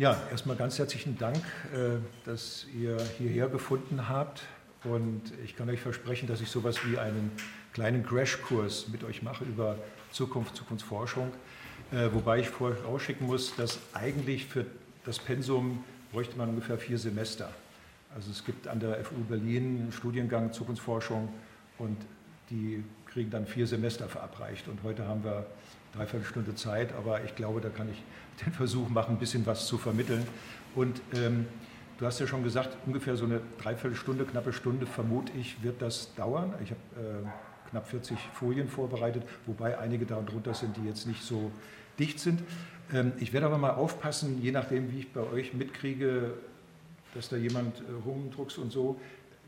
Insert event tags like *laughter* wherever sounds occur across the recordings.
Ja, erstmal ganz herzlichen Dank, äh, dass ihr hierher gefunden habt. Und ich kann euch versprechen, dass ich sowas wie einen kleinen Crashkurs mit euch mache über Zukunft, Zukunftsforschung. Äh, wobei ich vorausschicken muss, dass eigentlich für das Pensum bräuchte man ungefähr vier Semester. Also es gibt an der FU Berlin einen Studiengang Zukunftsforschung und die kriegen dann vier Semester verabreicht. Und heute haben wir dreiviertel Stunde Zeit, aber ich glaube, da kann ich den Versuch machen, ein bisschen was zu vermitteln. Und ähm, du hast ja schon gesagt, ungefähr so eine Dreiviertelstunde, knappe Stunde, vermute ich, wird das dauern. Ich habe äh, knapp 40 Folien vorbereitet, wobei einige darunter sind, die jetzt nicht so dicht sind. Ähm, ich werde aber mal aufpassen, je nachdem, wie ich bei euch mitkriege, dass da jemand äh, rumdruckst und so,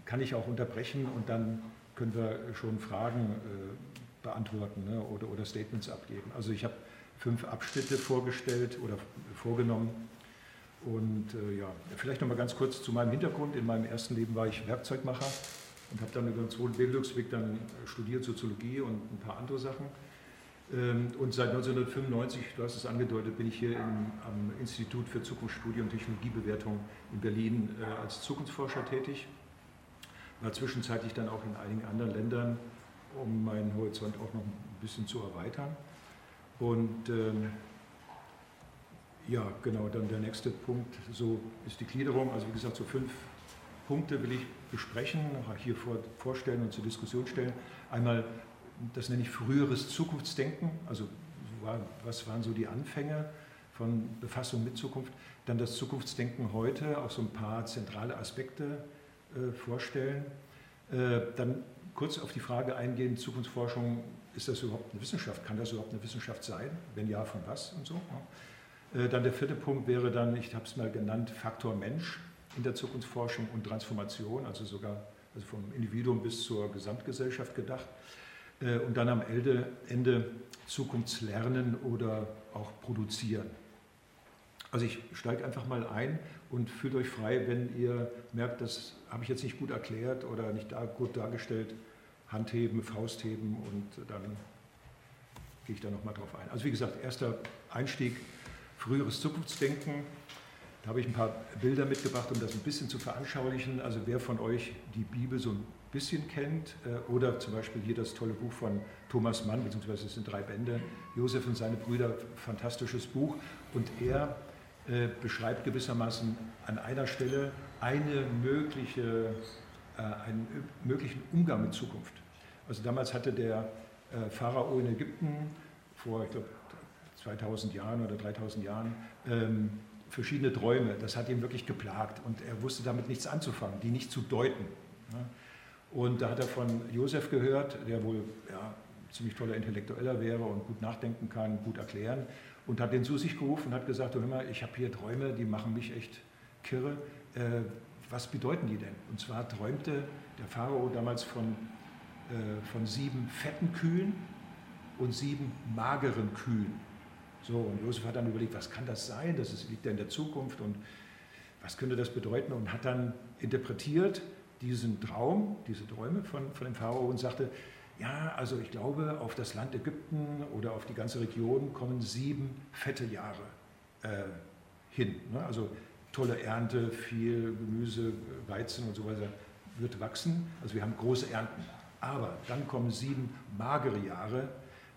kann ich auch unterbrechen und dann können wir schon Fragen äh, beantworten ne, oder, oder Statements abgeben. Also ich habe fünf Abschnitte vorgestellt oder vorgenommen. Und äh, ja, vielleicht noch mal ganz kurz zu meinem Hintergrund. In meinem ersten Leben war ich Werkzeugmacher und habe dann über den zweiten Bildungsweg dann studiert Soziologie und ein paar andere Sachen. Ähm, und seit 1995, du hast es angedeutet, bin ich hier im, am Institut für Zukunftsstudie und Technologiebewertung in Berlin äh, als Zukunftsforscher tätig. War zwischenzeitlich dann auch in einigen anderen Ländern, um meinen Horizont auch noch ein bisschen zu erweitern. Und ähm, ja, genau, dann der nächste Punkt, so ist die Gliederung. Also wie gesagt, so fünf Punkte will ich besprechen, hier vor, vorstellen und zur Diskussion stellen. Einmal, das nenne ich früheres Zukunftsdenken, also was waren so die Anfänge von Befassung mit Zukunft. Dann das Zukunftsdenken heute, auch so ein paar zentrale Aspekte äh, vorstellen. Äh, dann kurz auf die Frage eingehen, Zukunftsforschung, ist das überhaupt eine Wissenschaft? Kann das überhaupt eine Wissenschaft sein? Wenn ja, von was und so? Äh, dann der vierte Punkt wäre dann, ich habe es mal genannt, Faktor Mensch in der Zukunftsforschung und Transformation, also sogar also vom Individuum bis zur Gesamtgesellschaft gedacht. Und dann am Ende Zukunftslernen oder auch produzieren. Also ich steige einfach mal ein und fühlt euch frei, wenn ihr merkt, das habe ich jetzt nicht gut erklärt oder nicht gut dargestellt, Handheben, Faustheben und dann gehe ich da nochmal drauf ein. Also wie gesagt, erster Einstieg, früheres Zukunftsdenken. Da habe ich ein paar Bilder mitgebracht, um das ein bisschen zu veranschaulichen. Also wer von euch die Bibel so ein bisschen kennt äh, oder zum Beispiel hier das tolle Buch von Thomas Mann, beziehungsweise es sind drei Bände, Josef und seine Brüder, fantastisches Buch. Und er äh, beschreibt gewissermaßen an einer Stelle eine mögliche, äh, einen möglichen Umgang mit Zukunft. Also damals hatte der äh, Pharao in Ägypten vor, ich glaube, 2000 Jahren oder 3000 Jahren ähm, verschiedene Träume. Das hat ihn wirklich geplagt und er wusste damit nichts anzufangen, die nicht zu deuten. Ne? Und da hat er von Josef gehört, der wohl ja, ziemlich toller Intellektueller wäre und gut nachdenken kann, gut erklären und hat den zu sich gerufen und hat gesagt, hör mal, ich habe hier Träume, die machen mich echt kirre. Äh, was bedeuten die denn? Und zwar träumte der Pharao damals von, von sieben fetten Kühen und sieben mageren Kühen. So, und Josef hat dann überlegt, was kann das sein? Das ist, liegt ja in der Zukunft und was könnte das bedeuten? Und hat dann interpretiert diesen Traum, diese Träume von, von dem Pharao und sagte, ja, also ich glaube, auf das Land Ägypten oder auf die ganze Region kommen sieben fette Jahre äh, hin. Ne? Also tolle Ernte, viel Gemüse, Weizen und so weiter wird wachsen. Also wir haben große Ernten. Aber dann kommen sieben magere Jahre.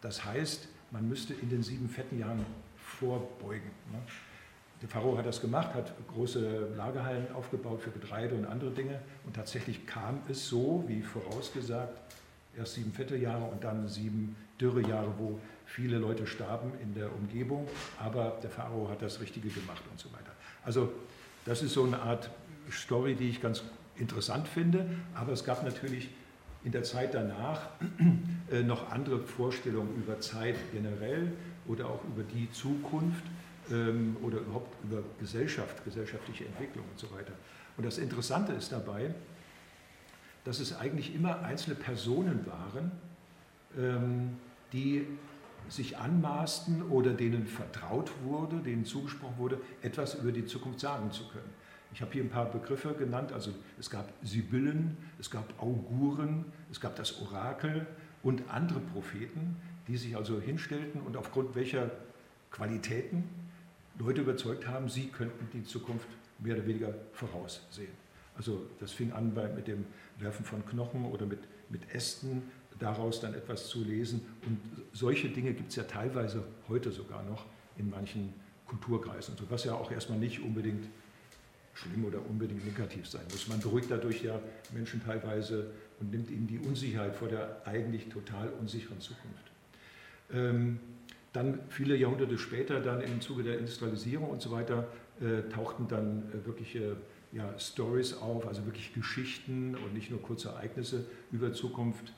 Das heißt, man müsste in den sieben fetten Jahren vorbeugen. Ne? Der Pharao hat das gemacht, hat große Lagerhallen aufgebaut für Getreide und andere Dinge. Und tatsächlich kam es so, wie vorausgesagt, erst sieben Vierteljahre und dann sieben Dürrejahre, wo viele Leute starben in der Umgebung, aber der Pharao hat das Richtige gemacht und so weiter. Also das ist so eine Art Story, die ich ganz interessant finde, aber es gab natürlich in der Zeit danach *clears throat* äh, noch andere Vorstellungen über Zeit generell oder auch über die Zukunft ähm, oder überhaupt über Gesellschaft, gesellschaftliche Entwicklung und so weiter. Und das Interessante ist dabei, dass es eigentlich immer einzelne Personen waren, ähm, die sich anmaßten oder denen vertraut wurde, denen zugesprochen wurde, etwas über die Zukunft sagen zu können. Ich habe hier ein paar Begriffe genannt, also es gab Sibyllen, es gab Auguren, es gab das Orakel und andere Propheten, die sich also hinstellten und aufgrund welcher Qualitäten Leute überzeugt haben, sie könnten die Zukunft mehr oder weniger voraussehen. Also das fing an bei, mit dem Werfen von Knochen oder mit, mit Ästen, daraus dann etwas zu lesen. Und solche Dinge gibt es ja teilweise heute sogar noch in manchen Kulturkreisen, was ja auch erstmal nicht unbedingt schlimm oder unbedingt negativ sein muss. Man beruhigt dadurch ja Menschen teilweise und nimmt ihnen die Unsicherheit vor der eigentlich total unsicheren Zukunft. Ähm, dann viele Jahrhunderte später, dann im Zuge der Industrialisierung und so weiter, äh, tauchten dann äh, wirkliche ja, Stories auf, also wirklich Geschichten und nicht nur kurze Ereignisse über Zukunft.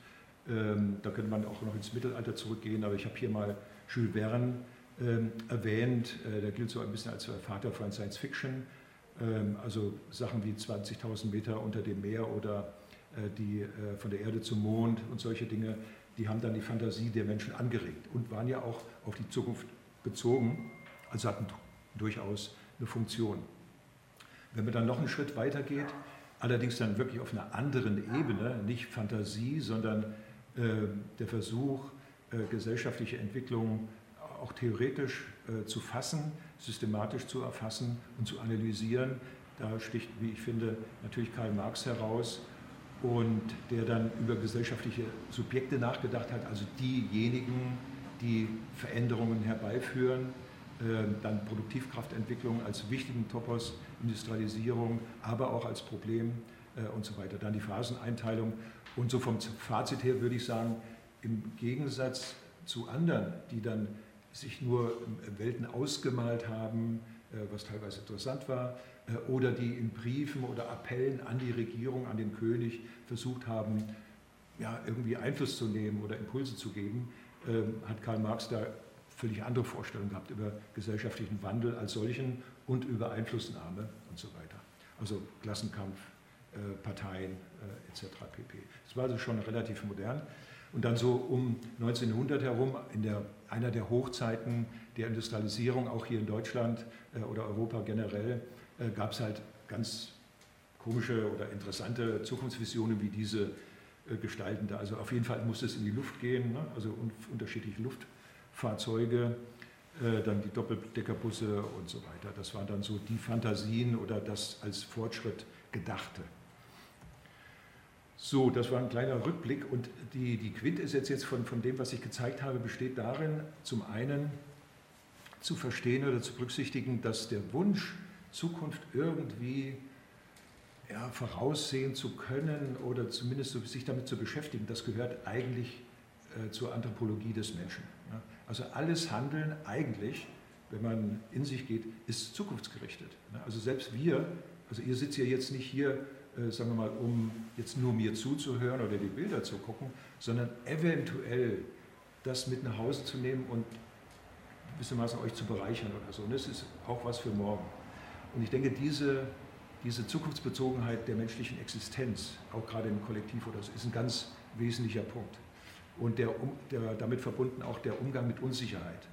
Ähm, da könnte man auch noch ins Mittelalter zurückgehen, aber ich habe hier mal Jules Verne ähm, erwähnt. Äh, der gilt so ein bisschen als Vater von Science Fiction. Ähm, also Sachen wie 20.000 Meter unter dem Meer oder äh, die äh, von der Erde zum Mond und solche Dinge, die haben dann die Fantasie der Menschen angeregt und waren ja auch auf die Zukunft bezogen, also hatten durchaus eine Funktion. Wenn man dann noch einen Schritt weiter geht, allerdings dann wirklich auf einer anderen Ebene, nicht Fantasie, sondern äh, der Versuch, äh, gesellschaftliche Entwicklungen auch theoretisch äh, zu fassen, systematisch zu erfassen und zu analysieren. Da sticht, wie ich finde, natürlich Karl Marx heraus und der dann über gesellschaftliche Subjekte nachgedacht hat, also diejenigen, die Veränderungen herbeiführen, äh, dann Produktivkraftentwicklung als wichtigen Topos, Industrialisierung, aber auch als Problem äh, und so weiter. Dann die Phaseneinteilung und so vom Fazit her würde ich sagen, im Gegensatz zu anderen, die dann sich nur Welten ausgemalt haben, äh, was teilweise interessant war, äh, oder die in Briefen oder Appellen an die Regierung, an den König versucht haben, ja, irgendwie Einfluss zu nehmen oder Impulse zu geben, ähm, hat Karl Marx da völlig andere Vorstellungen gehabt über gesellschaftlichen Wandel als solchen und über Einflussnahme und so weiter. Also Klassenkampf, äh, Parteien etc. pp. Das war also schon relativ modern. Und dann so um 1900 herum, in der, einer der Hochzeiten der Industrialisierung, auch hier in Deutschland äh, oder Europa generell, äh, gab es halt ganz komische oder interessante Zukunftsvisionen wie diese äh, gestalten Also auf jeden Fall muss es in die Luft gehen, ne? also un unterschiedliche Luftfahrzeuge, dann die Doppeldeckerbusse und so weiter. Das waren dann so die Fantasien oder das als Fortschritt Gedachte. So, das war ein kleiner Rückblick und die, die Quintessenz jetzt von, von dem, was ich gezeigt habe, besteht darin, zum einen zu verstehen oder zu berücksichtigen, dass der Wunsch, Zukunft irgendwie ja, voraussehen zu können oder zumindest sich damit zu beschäftigen, das gehört eigentlich äh, zur Anthropologie des Menschen. Ja. Also alles Handeln eigentlich, wenn man in sich geht, ist zukunftsgerichtet. Ja. Also selbst wir, also ihr sitzt ja jetzt nicht hier sagen wir mal, um jetzt nur mir zuzuhören oder die Bilder zu gucken, sondern eventuell das mit nach Hause zu nehmen und gewissermaßen euch zu bereichern oder so. Und das ist auch was für morgen. Und ich denke, diese, diese Zukunftsbezogenheit der menschlichen Existenz, auch gerade im Kollektiv oder so, ist ein ganz wesentlicher Punkt. Und der, der, damit verbunden auch der Umgang mit Unsicherheit.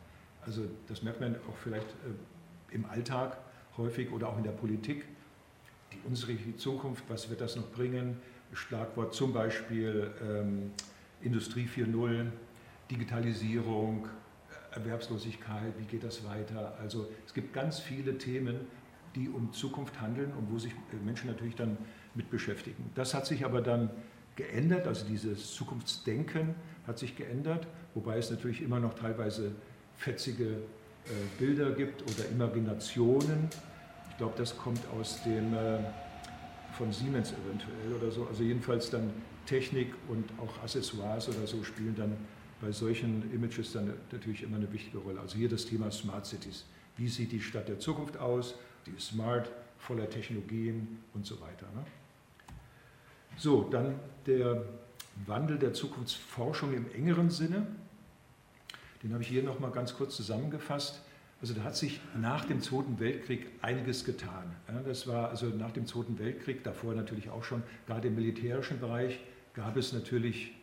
Also das merkt man auch vielleicht äh, im Alltag häufig oder auch in der Politik die unsere Zukunft, was wird das noch bringen? Schlagwort zum Beispiel ähm, Industrie 4.0, Digitalisierung, Erwerbslosigkeit, wie geht das weiter? Also es gibt ganz viele Themen, die um Zukunft handeln und wo sich Menschen natürlich dann mit beschäftigen. Das hat sich aber dann geändert, also dieses Zukunftsdenken hat sich geändert, wobei es natürlich immer noch teilweise fetzige äh, Bilder gibt oder Imaginationen, ich glaube, das kommt aus dem, äh, von Siemens eventuell oder so. Also jedenfalls dann Technik und auch Accessoires oder so spielen dann bei solchen Images dann natürlich immer eine wichtige Rolle. Also hier das Thema Smart Cities. Wie sieht die Stadt der Zukunft aus? Die ist smart, voller Technologien und so weiter. Ne? So, dann der Wandel der Zukunftsforschung im engeren Sinne. Den habe ich hier nochmal ganz kurz zusammengefasst. Also da hat sich nach dem Zweiten Weltkrieg einiges getan. Das war also nach dem Zweiten Weltkrieg, davor natürlich auch schon, gerade im militärischen Bereich gab es natürlich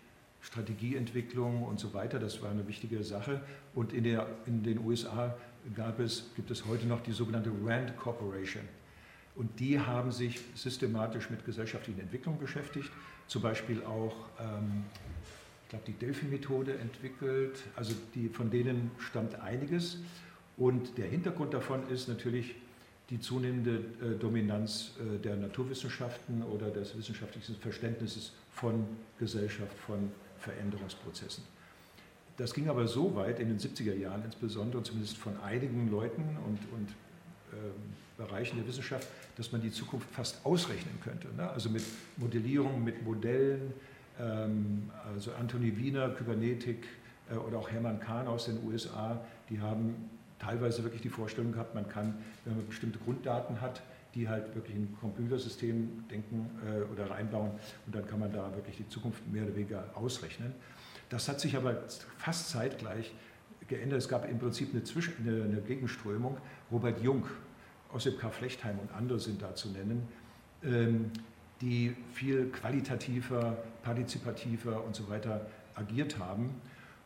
Strategieentwicklung und so weiter. Das war eine wichtige Sache. Und in, der, in den USA gab es, gibt es heute noch die sogenannte RAND Corporation. Und die haben sich systematisch mit gesellschaftlichen Entwicklungen beschäftigt, zum Beispiel auch, ähm, ich glaube, die Delphi-Methode entwickelt. Also die, von denen stammt einiges. Und der Hintergrund davon ist natürlich die zunehmende äh, Dominanz äh, der Naturwissenschaften oder des wissenschaftlichen Verständnisses von Gesellschaft, von Veränderungsprozessen. Das ging aber so weit in den 70er Jahren insbesondere, zumindest von einigen Leuten und, und ähm, Bereichen der Wissenschaft, dass man die Zukunft fast ausrechnen könnte. Ne? Also mit Modellierung, mit Modellen, ähm, also Anthony Wiener, Kybernetik äh, oder auch Hermann Kahn aus den USA, die haben teilweise wirklich die Vorstellung gehabt, man kann, wenn man bestimmte Grunddaten hat, die halt wirklich in ein Computersystem denken äh, oder reinbauen und dann kann man da wirklich die Zukunft mehr oder weniger ausrechnen. Das hat sich aber fast zeitgleich geändert. Es gab im Prinzip eine, Zwischen-, eine, eine Gegenströmung. Robert Jung, Ossip K. Flechtheim und andere sind da zu nennen, ähm, die viel qualitativer, partizipativer und so weiter agiert haben.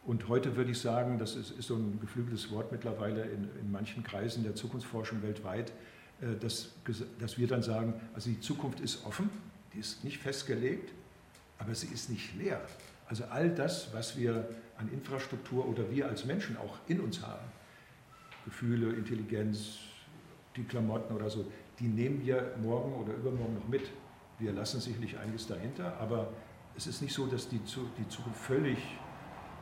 Und heute würde ich sagen, das ist, ist so ein geflügeltes Wort mittlerweile in, in, manchen Kreisen der Zukunftsforschung weltweit, äh, dass, dass wir dann sagen, also die Zukunft ist offen, die ist nicht festgelegt, aber sie ist nicht leer. Also all das, was wir an Infrastruktur oder wir als Menschen auch in uns haben, Gefühle, Intelligenz, die Klamotten oder so, die nehmen wir morgen oder übermorgen noch mit. Wir lassen sicherlich einiges dahinter, aber es ist nicht so, dass die, die Zukunft völlig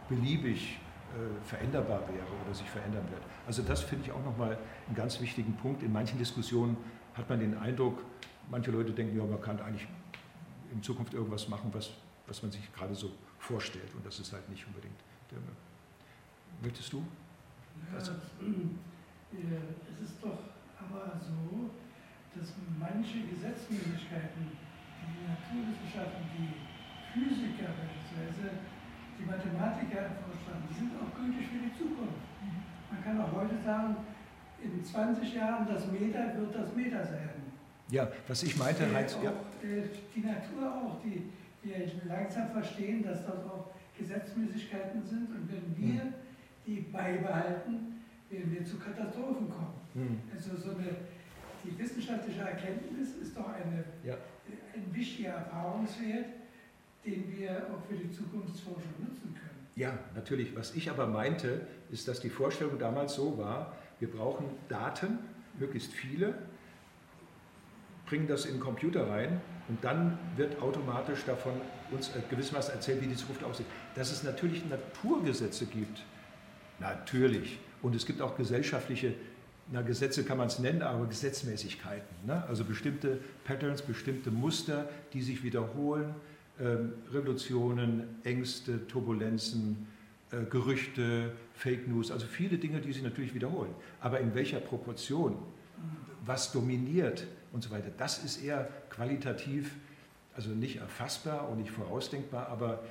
beliebig äh, veränderbar wäre oder sich verändern wird. Also das finde ich auch nochmal einen ganz wichtigen Punkt. In manchen Diskussionen hat man den Eindruck, manche Leute denken, ja, man kann eigentlich in Zukunft irgendwas machen, was, was man sich gerade so vorstellt. Und das ist halt nicht unbedingt der Möchtest du? Ja, also, es ist doch aber so, dass manche Gesetzmäßigkeiten, die Naturwissenschaften, die Physiker beispielsweise, die Mathematiker vorschlagen, die sind auch gültig für die Zukunft. Man kann auch heute sagen, in 20 Jahren das Meter wird das Meter sein. Ja, was ich meinte, Heinz, ja. Äh, die Natur auch, die wir langsam verstehen, dass das auch Gesetzmäßigkeiten sind und wenn wir hm. die beibehalten, werden wir zu Katastrophen kommen. Hm. Also so eine, die wissenschaftliche Erkenntnis ist doch eine, ja. ein wichtiger Erfahrungswert, den wir auch für die Zukunftsforschung nutzen können. Ja, natürlich. Was ich aber meinte, ist, dass die Vorstellung damals so war, wir brauchen Daten, möglichst viele, bringen das in den Computer rein und dann wird automatisch davon uns gewissermaßen erzählt, wie die Zukunft aussieht. Dass es natürlich Naturgesetze gibt, natürlich. Und es gibt auch gesellschaftliche, na Gesetze kann man es nennen, aber Gesetzmäßigkeiten. Ne? Also bestimmte Patterns, bestimmte Muster, die sich wiederholen. Ähm, Revolutionen, Ängste, Turbulenzen, äh, Gerüchte, Fake News, also viele Dinge, die sich natürlich wiederholen. Aber in welcher Proportion, was dominiert und so weiter, das ist eher qualitativ, also nicht erfassbar und nicht vorausdenkbar, aber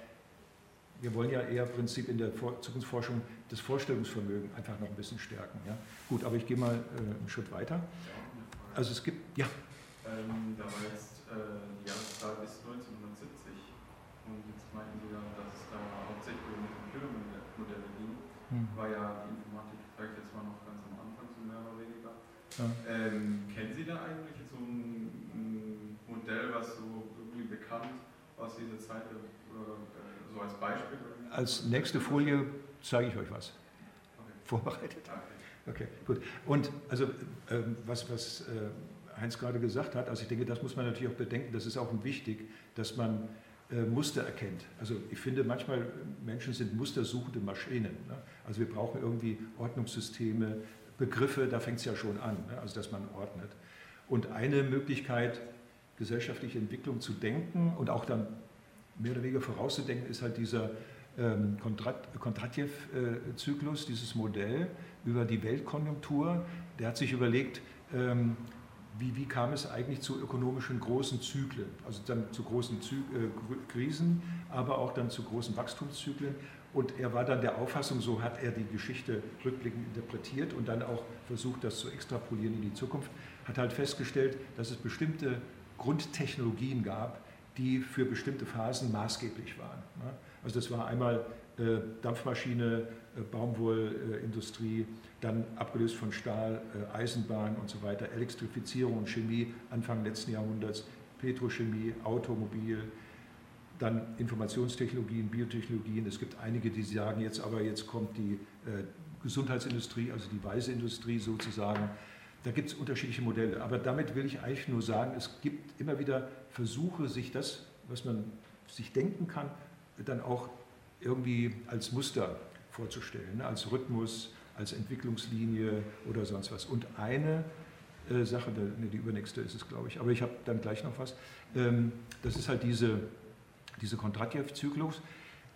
wir wollen ja eher im Prinzip in der Zukunftsforschung das Vorstellungsvermögen einfach noch ein bisschen stärken. Ja? Gut, aber ich gehe mal äh, einen Schritt weiter. Also es gibt, ja. Ähm, da war jetzt äh, die Jahreszahl bis 1970 und jetzt meinten Sie ja, dass es da hauptsächlich um Computermodelle ging. Hm. War ja die Informatik vielleicht jetzt mal noch ganz am Anfang, so mehr oder weniger. Ja. Ähm, kennen Sie da eigentlich so ein, ein, Modell, was so irgendwie bekannt, was diese Zeit äh, so als Beispiel? Als nächste Folie zeige ich euch was. Okay. Vorbereitet. Okay. okay. gut. Und also ähm, was, was äh, Heinz gerade gesagt hat, also ich denke, das muss man natürlich auch bedenken, das ist auch wichtig, dass man äh, Muster erkennt. Also ich finde manchmal, Menschen sind mustersuchende Maschinen. Ne? Also wir brauchen irgendwie Ordnungssysteme, Begriffe, da fängt es ja schon an, ne? also dass man ordnet. Und eine Möglichkeit, gesellschaftliche Entwicklung zu denken und auch dann mehr oder weniger vorauszudenken, ist halt dieser ähm, Kondratjew-Zyklus, dieses Modell über die Weltkonjunktur. Der hat sich überlegt, ähm, wie, wie, kam es eigentlich zu ökonomischen großen Zyklen, also dann zu großen Zy äh, Krisen, aber auch dann zu großen Wachstumszyklen. Und er war dann der Auffassung, so hat er die Geschichte rückblickend interpretiert und dann auch versucht, das zu extrapolieren in die Zukunft, hat halt festgestellt, dass es bestimmte Grundtechnologien gab, die für bestimmte Phasen maßgeblich waren. Ne? Also das war einmal äh, Dampfmaschine, äh, Baumwollindustrie, dann abgelöst von Stahl, äh, Eisenbahn und so weiter, Elektrifizierung und Chemie Anfang letzten Jahrhunderts, Petrochemie, Automobil, dann Informationstechnologien, Biotechnologien. Es gibt einige, die sagen jetzt aber, jetzt kommt die Gesundheitsindustrie, also die weiße Industrie sozusagen. Da gibt es unterschiedliche Modelle. Aber damit will ich eigentlich nur sagen, es gibt immer wieder Versuche, sich das, was man sich denken kann, dann auch irgendwie als Muster vorzustellen, ne? als Rhythmus, als Entwicklungslinie oder sonst was. Und eine äh, Sache, ne, die übernächste ist es, glaube ich, aber ich habe dann gleich noch was, ähm, das ist halt diese, diese Kondratjew-Zyklus.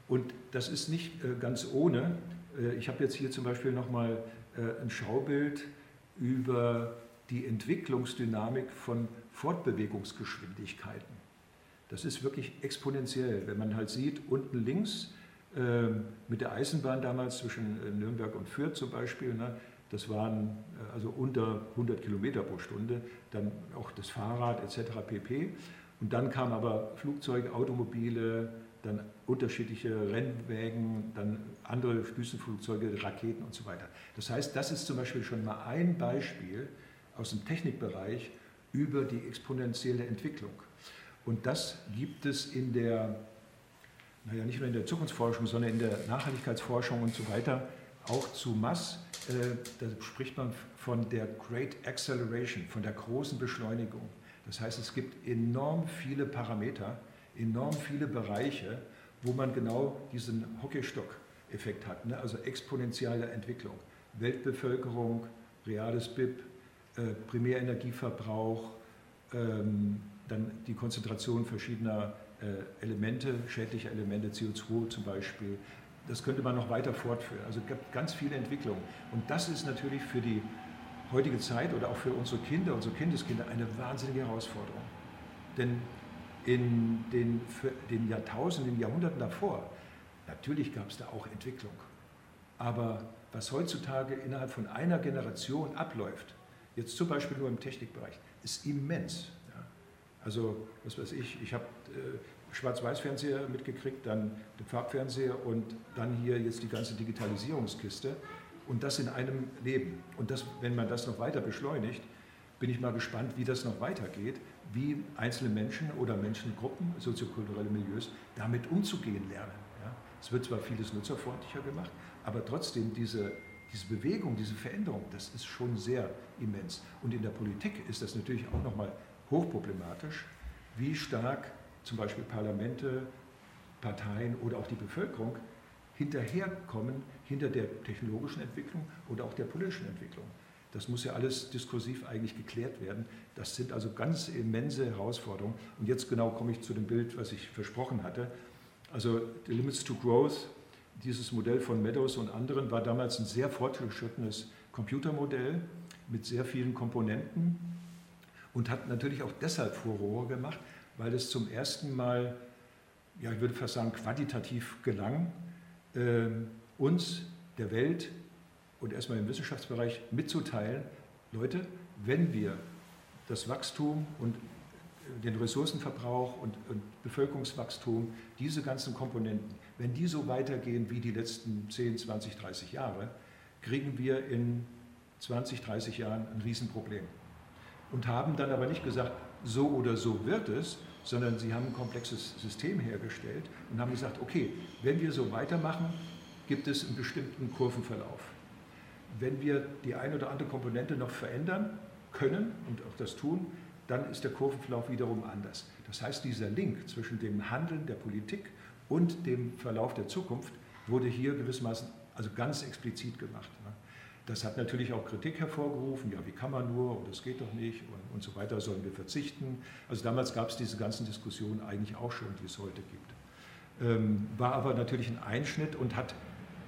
Und das ist nicht äh, ganz ohne. Äh, ich habe jetzt hier zum Beispiel nochmal äh, ein Schaubild über die Entwicklungsdynamik von Fortbewegungsgeschwindigkeiten. Das ist wirklich exponentiell. Wenn man halt sieht, unten links mit der Eisenbahn damals zwischen äh, Nürnberg und Fürth zum Beispiel, ne, das waren äh, also unter 100 Kilometer pro Stunde, dann auch das Fahrrad etc. pp. Und dann kamen aber Flugzeuge, Automobile, dann unterschiedliche Rennwägen, dann andere Düsenflugzeuge, Raketen und so weiter. Das heißt, das ist zum Beispiel schon mal ein Beispiel aus dem Technikbereich über die exponentielle Entwicklung. Und das gibt es in der, naja, nicht nur in der Zukunftsforschung, sondern in der Nachhaltigkeitsforschung und so weiter auch zu Mass. Äh, da spricht man von der Great Acceleration, von der großen Beschleunigung. Das heißt, es gibt enorm viele Parameter, enorm viele Bereiche, wo man genau diesen Hockeystock-Effekt hat, ne? also exponentielle Entwicklung. Weltbevölkerung, reales BIP, äh, Primärenergieverbrauch, ähm, dann die Konzentration verschiedener Elemente, schädlicher Elemente, CO2 zum Beispiel. Das könnte man noch weiter fortführen. Also es gibt ganz viele Entwicklungen. Und das ist natürlich für die heutige Zeit oder auch für unsere Kinder, unsere Kindeskinder eine wahnsinnige Herausforderung. Denn in den, den Jahrtausenden, Jahrhunderten davor, natürlich gab es da auch Entwicklung. Aber was heutzutage innerhalb von einer Generation abläuft, jetzt zum Beispiel nur im Technikbereich, ist immens. Also, was weiß ich, ich habe äh, Schwarz-Weiß-Fernseher mitgekriegt, dann den Farbfernseher und dann hier jetzt die ganze Digitalisierungskiste und das in einem Leben. Und das, wenn man das noch weiter beschleunigt, bin ich mal gespannt, wie das noch weitergeht, wie einzelne Menschen oder Menschengruppen, soziokulturelle Milieus, damit umzugehen lernen. Ja? Es wird zwar vieles nutzerfreundlicher gemacht, aber trotzdem diese, diese Bewegung, diese Veränderung, das ist schon sehr immens. Und in der Politik ist das natürlich auch nochmal hochproblematisch, wie stark zum Beispiel Parlamente, Parteien oder auch die Bevölkerung hinterherkommen hinter der technologischen Entwicklung oder auch der politischen Entwicklung. Das muss ja alles diskursiv eigentlich geklärt werden. Das sind also ganz immense Herausforderungen. Und jetzt genau komme ich zu dem Bild, was ich versprochen hatte. Also The Limits to Growth, dieses Modell von Meadows und anderen, war damals ein sehr fortgeschrittenes Computermodell mit sehr vielen Komponenten und hat natürlich auch deshalb Furore gemacht, weil es zum ersten Mal, ja, ich würde fast sagen, quantitativ gelang, äh, uns, der Welt und erstmal im Wissenschaftsbereich mitzuteilen, Leute, wenn wir das Wachstum und den Ressourcenverbrauch und, und, Bevölkerungswachstum, diese ganzen Komponenten, wenn die so weitergehen wie die letzten 10, 20, 30 Jahre, kriegen wir in 20, 30 Jahren ein Riesenproblem und haben dann aber nicht gesagt, so oder so wird es, sondern sie haben ein komplexes System hergestellt und haben gesagt, okay, wenn wir so weitermachen, gibt es einen bestimmten Kurvenverlauf. Wenn wir die eine oder andere Komponente noch verändern können und auch das tun, dann ist der Kurvenverlauf wiederum anders. Das heißt, dieser Link zwischen dem Handeln der Politik und dem Verlauf der Zukunft wurde hier gewissermaßen also ganz explizit gemacht. Das hat natürlich auch Kritik hervorgerufen, ja, wie kann man nur und das geht doch nicht und, und so weiter, sollen wir verzichten. Also damals gab es diese ganzen Diskussionen eigentlich auch schon, die es heute gibt. Ähm, war aber natürlich ein Einschnitt und hat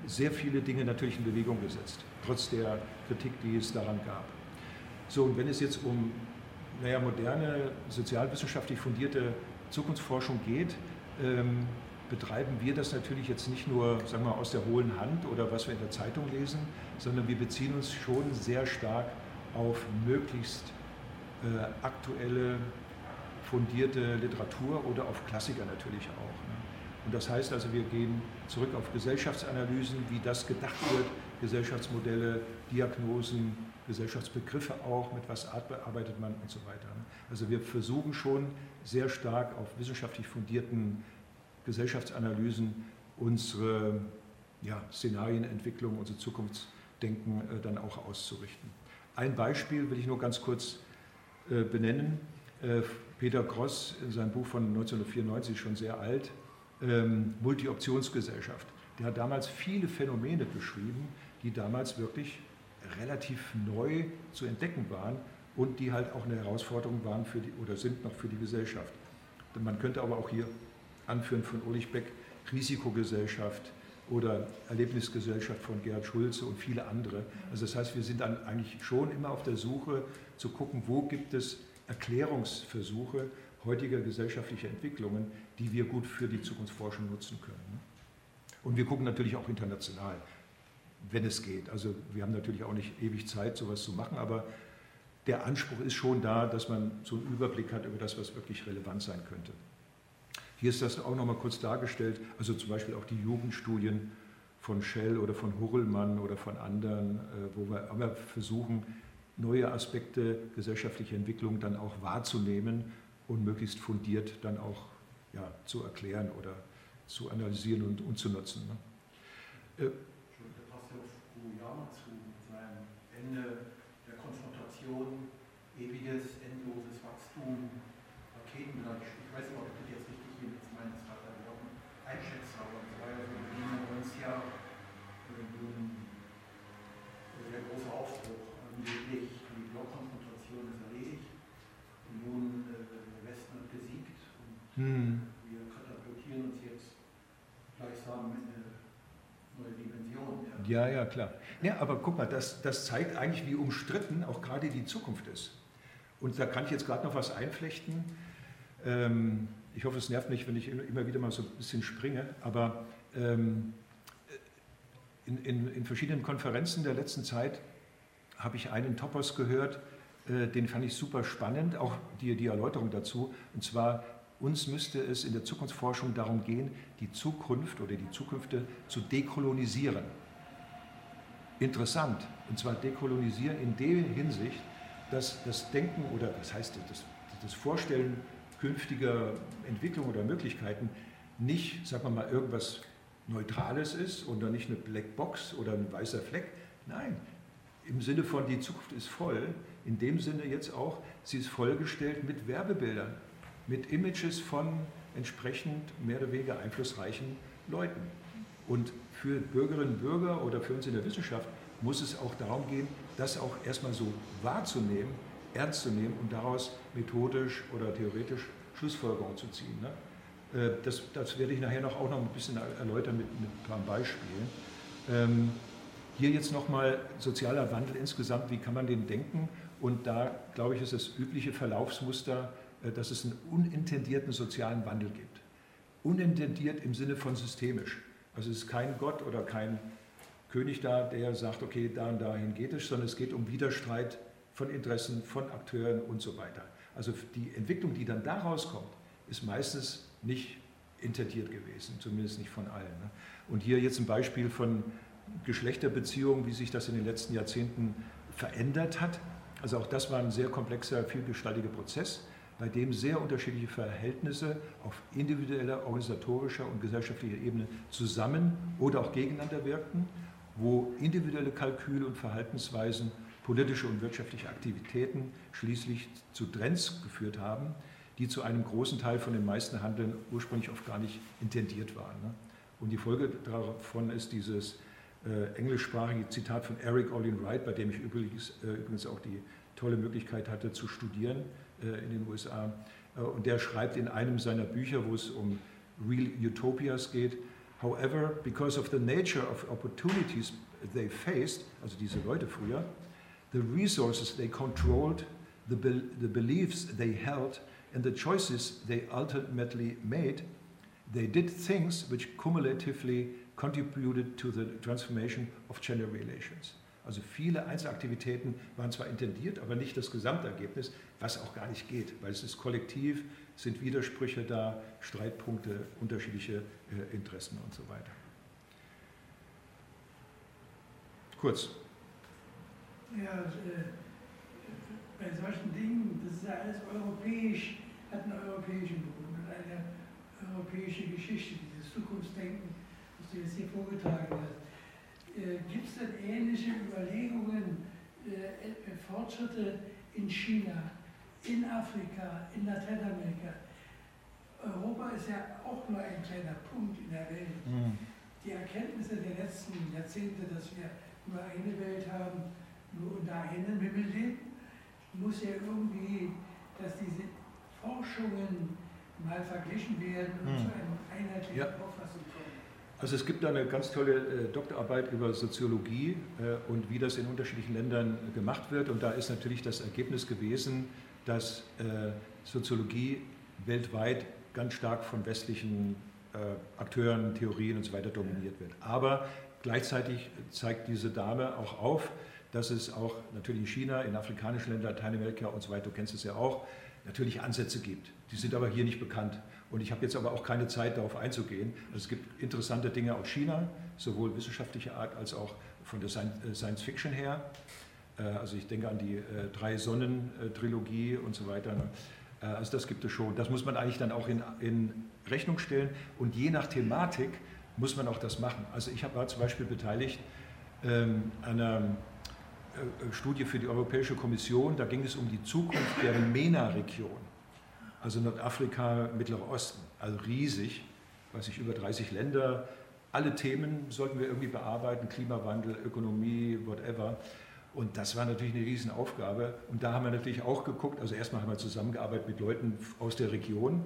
sehr viele Dinge natürlich in Bewegung gesetzt, trotz der Kritik, die es daran gab. So, und wenn es jetzt um naja, moderne, sozialwissenschaftlich fundierte Zukunftsforschung geht, ähm, betreiben wir das natürlich jetzt nicht nur sagen wir, aus der hohlen Hand oder was wir in der Zeitung lesen, sondern wir beziehen uns schon sehr stark auf möglichst äh, aktuelle, fundierte Literatur oder auf Klassiker natürlich auch. Ne? Und das heißt also, wir gehen zurück auf Gesellschaftsanalysen, wie das gedacht wird, Gesellschaftsmodelle, Diagnosen, Gesellschaftsbegriffe auch, mit was arbeitet man und so weiter. Ne? Also wir versuchen schon sehr stark auf wissenschaftlich fundierten Gesellschaftsanalysen unsere ja, Szenarienentwicklung, unsere Zukunfts Denken äh, dann auch auszurichten. Ein Beispiel will ich nur ganz kurz äh, benennen. Äh, Peter Gross in seinem Buch von 1994, schon sehr alt, ähm, Multi-Optionsgesellschaft. Der hat damals viele Phänomene beschrieben, die damals wirklich relativ neu zu entdecken waren und die halt auch eine Herausforderung waren für die, oder sind noch für die Gesellschaft. Man könnte aber auch hier anführen von Ulrich Beck, Risikogesellschaft oder Erlebnisgesellschaft von Gerhard Schulze und viele andere. Also das heißt, wir sind dann eigentlich schon immer auf der Suche zu gucken, wo gibt es Erklärungsversuche heutiger gesellschaftlicher Entwicklungen, die wir gut für die Zukunftsforschung nutzen können. Und wir gucken natürlich auch international, wenn es geht. Also wir haben natürlich auch nicht ewig Zeit, sowas zu machen, aber der Anspruch ist schon da, dass man so einen Überblick hat über das, was wirklich relevant sein könnte. Hier ist das auch nochmal kurz dargestellt, also zum Beispiel auch die Jugendstudien von Shell oder von Hurlmann oder von anderen, äh, wo wir aber versuchen, neue Aspekte gesellschaftlicher Entwicklung dann auch wahrzunehmen und möglichst fundiert dann auch ja, zu erklären oder zu analysieren und, und zu nutzen. Ne? Äh, auf Fukuyama zu seinem Ende der Konfrontation, ewiges, endloses Wachstum, Raketenbereich. Ich weiß nicht, ob ich das jetzt richtig hier mit meines Vater einschätze, aber es war ja so in den 90er ein sehr großer Aufbruch angeblich die Blockkonfrontation ist erledigt. Union, äh, der Westen hat gesiegt und hm. wir katapultieren uns jetzt gleichsam in eine neue Dimension. Ja, ja, klar. Ja, aber guck mal, das, das zeigt eigentlich, wie umstritten auch gerade die Zukunft ist. Und da kann ich jetzt gerade noch was einflechten. Ähm, ich hoffe, es nervt mich, wenn ich immer wieder mal so ein bisschen springe, aber ähm, in, in, in verschiedenen Konferenzen der letzten Zeit habe ich einen Topos gehört, äh, den fand ich super spannend, auch die, die Erläuterung dazu. Und zwar, uns müsste es in der Zukunftsforschung darum gehen, die Zukunft oder die Zukünfte zu dekolonisieren. Interessant. Und zwar dekolonisieren in der Hinsicht, dass das Denken oder was heißt das, das Vorstellen künftiger Entwicklung oder Möglichkeiten nicht, sagen wir mal, irgendwas Neutrales ist oder nicht eine Blackbox oder ein weißer Fleck. Nein, im Sinne von die Zukunft ist voll, in dem Sinne jetzt auch, sie ist vollgestellt mit Werbebildern, mit Images von entsprechend mehr oder weniger einflussreichen Leuten. Und für Bürgerinnen und Bürger oder für uns in der Wissenschaft muss es auch darum gehen, das auch erstmal so wahrzunehmen, ernst zu nehmen und daraus methodisch oder theoretisch Schlussfolgerungen zu ziehen. Ne? Äh, das, das, werde ich nachher noch auch noch ein bisschen erläutern mit, mit ein paar Beispielen. Ähm, hier jetzt nochmal sozialer Wandel insgesamt, wie kann man den denken? Und da, glaube ich, ist das übliche Verlaufsmuster, äh, dass es einen unintendierten sozialen Wandel gibt. Unintendiert im Sinne von systemisch. Also es ist kein Gott oder kein König da, der sagt, okay, da und dahin geht es, sondern es geht um Widerstreit von Interessen, von Akteuren und so weiter. Also die Entwicklung, die dann daraus kommt, ist meistens nicht intendiert gewesen, zumindest nicht von allen. Ne? Und hier jetzt ein Beispiel von Geschlechterbeziehungen, wie sich das in den letzten Jahrzehnten verändert hat. Also auch das war ein sehr komplexer, vielgestaltiger Prozess, bei dem sehr unterschiedliche Verhältnisse auf individueller, organisatorischer und gesellschaftlicher Ebene zusammen oder auch gegeneinander wirkten, wo individuelle Kalküle und Verhaltensweisen, politische und wirtschaftliche Aktivitäten schließlich zu Trends geführt haben, die zu einem großen Teil von den meisten Handeln ursprünglich oft gar nicht intendiert waren. Ne? Und die Folge davon ist dieses äh, englischsprachige Zitat von Eric Olin Wright, bei dem ich übrigens, äh, übrigens auch die tolle Möglichkeit hatte zu studieren in den USA. Äh, und der schreibt in einem seiner Bücher, wo es um Real Utopias geht, However, because of the nature of opportunities they faced, also diese Leute früher, the resources they controlled, the, be the beliefs they held, and the choices they ultimately made, they did things which cumulatively contributed to the transformation of gender relations. Also viele Einzelaktivitäten waren zwar intendiert, aber nicht das Gesamtergebnis, was auch gar nicht geht, weil es ist kollektiv, sind Widersprüche da, Streitpunkte, unterschiedliche äh, Interessen und so weiter. Kurz. Ja, äh, bei solchen Dingen, das ist ja alles europäisch, hat einen europäischen Grund und eine europäische Geschichte, dieses Zukunftsdenken du jetzt hier vorgetragen hast. Äh, Gibt es denn ähnliche Überlegungen, äh, äh, Fortschritte in China, in Afrika, in Lateinamerika? Europa ist ja auch nur ein kleiner Punkt in der Welt. Mhm. Die Erkenntnisse der letzten Jahrzehnte, dass wir nur eine Welt haben, nur unter einem Himmel leben, muss ja irgendwie, dass diese Forschungen mal verglichen werden und mhm. zu einer einheitlichen ja. Also es gibt da eine ganz tolle äh, Doktorarbeit über Soziologie äh, und wie das in unterschiedlichen Ländern gemacht wird. Und da ist natürlich das Ergebnis gewesen, dass äh, Soziologie weltweit ganz stark von westlichen Akteuren, Theorien und so weiter dominiert wird. Aber gleichzeitig zeigt diese Dame auch auf, dass es auch natürlich in China, in afrikanischen Ländern, Lateinamerika und so weiter, du kennst es ja auch, natürlich Ansätze gibt. Die sind aber hier nicht bekannt. Und ich habe jetzt aber auch keine Zeit, darauf einzugehen. Also es gibt interessante Dinge aus China, sowohl wissenschaftlicher Art als auch von der äh, Science Fiction her. Äh, also ich denke an die äh, Drei Sonnen-Trilogie und so weiter. Ne? Also das gibt es schon. Das muss man eigentlich dann auch in, in Rechnung stellen. Und je nach Thematik muss man auch das machen. Also ich war zum Beispiel beteiligt ähm, an einer Studie für die Europäische Kommission. Da ging es um die Zukunft der MENA-Region also Nordafrika, Mittlerer Osten, also riesig, weiß ich, über 30 Länder. Alle Themen sollten wir irgendwie bearbeiten, Klimawandel, Ökonomie, whatever. Und das war natürlich eine Riesenaufgabe. Und da haben wir natürlich auch geguckt, also erstmal haben wir zusammengearbeitet mit Leuten aus der Region,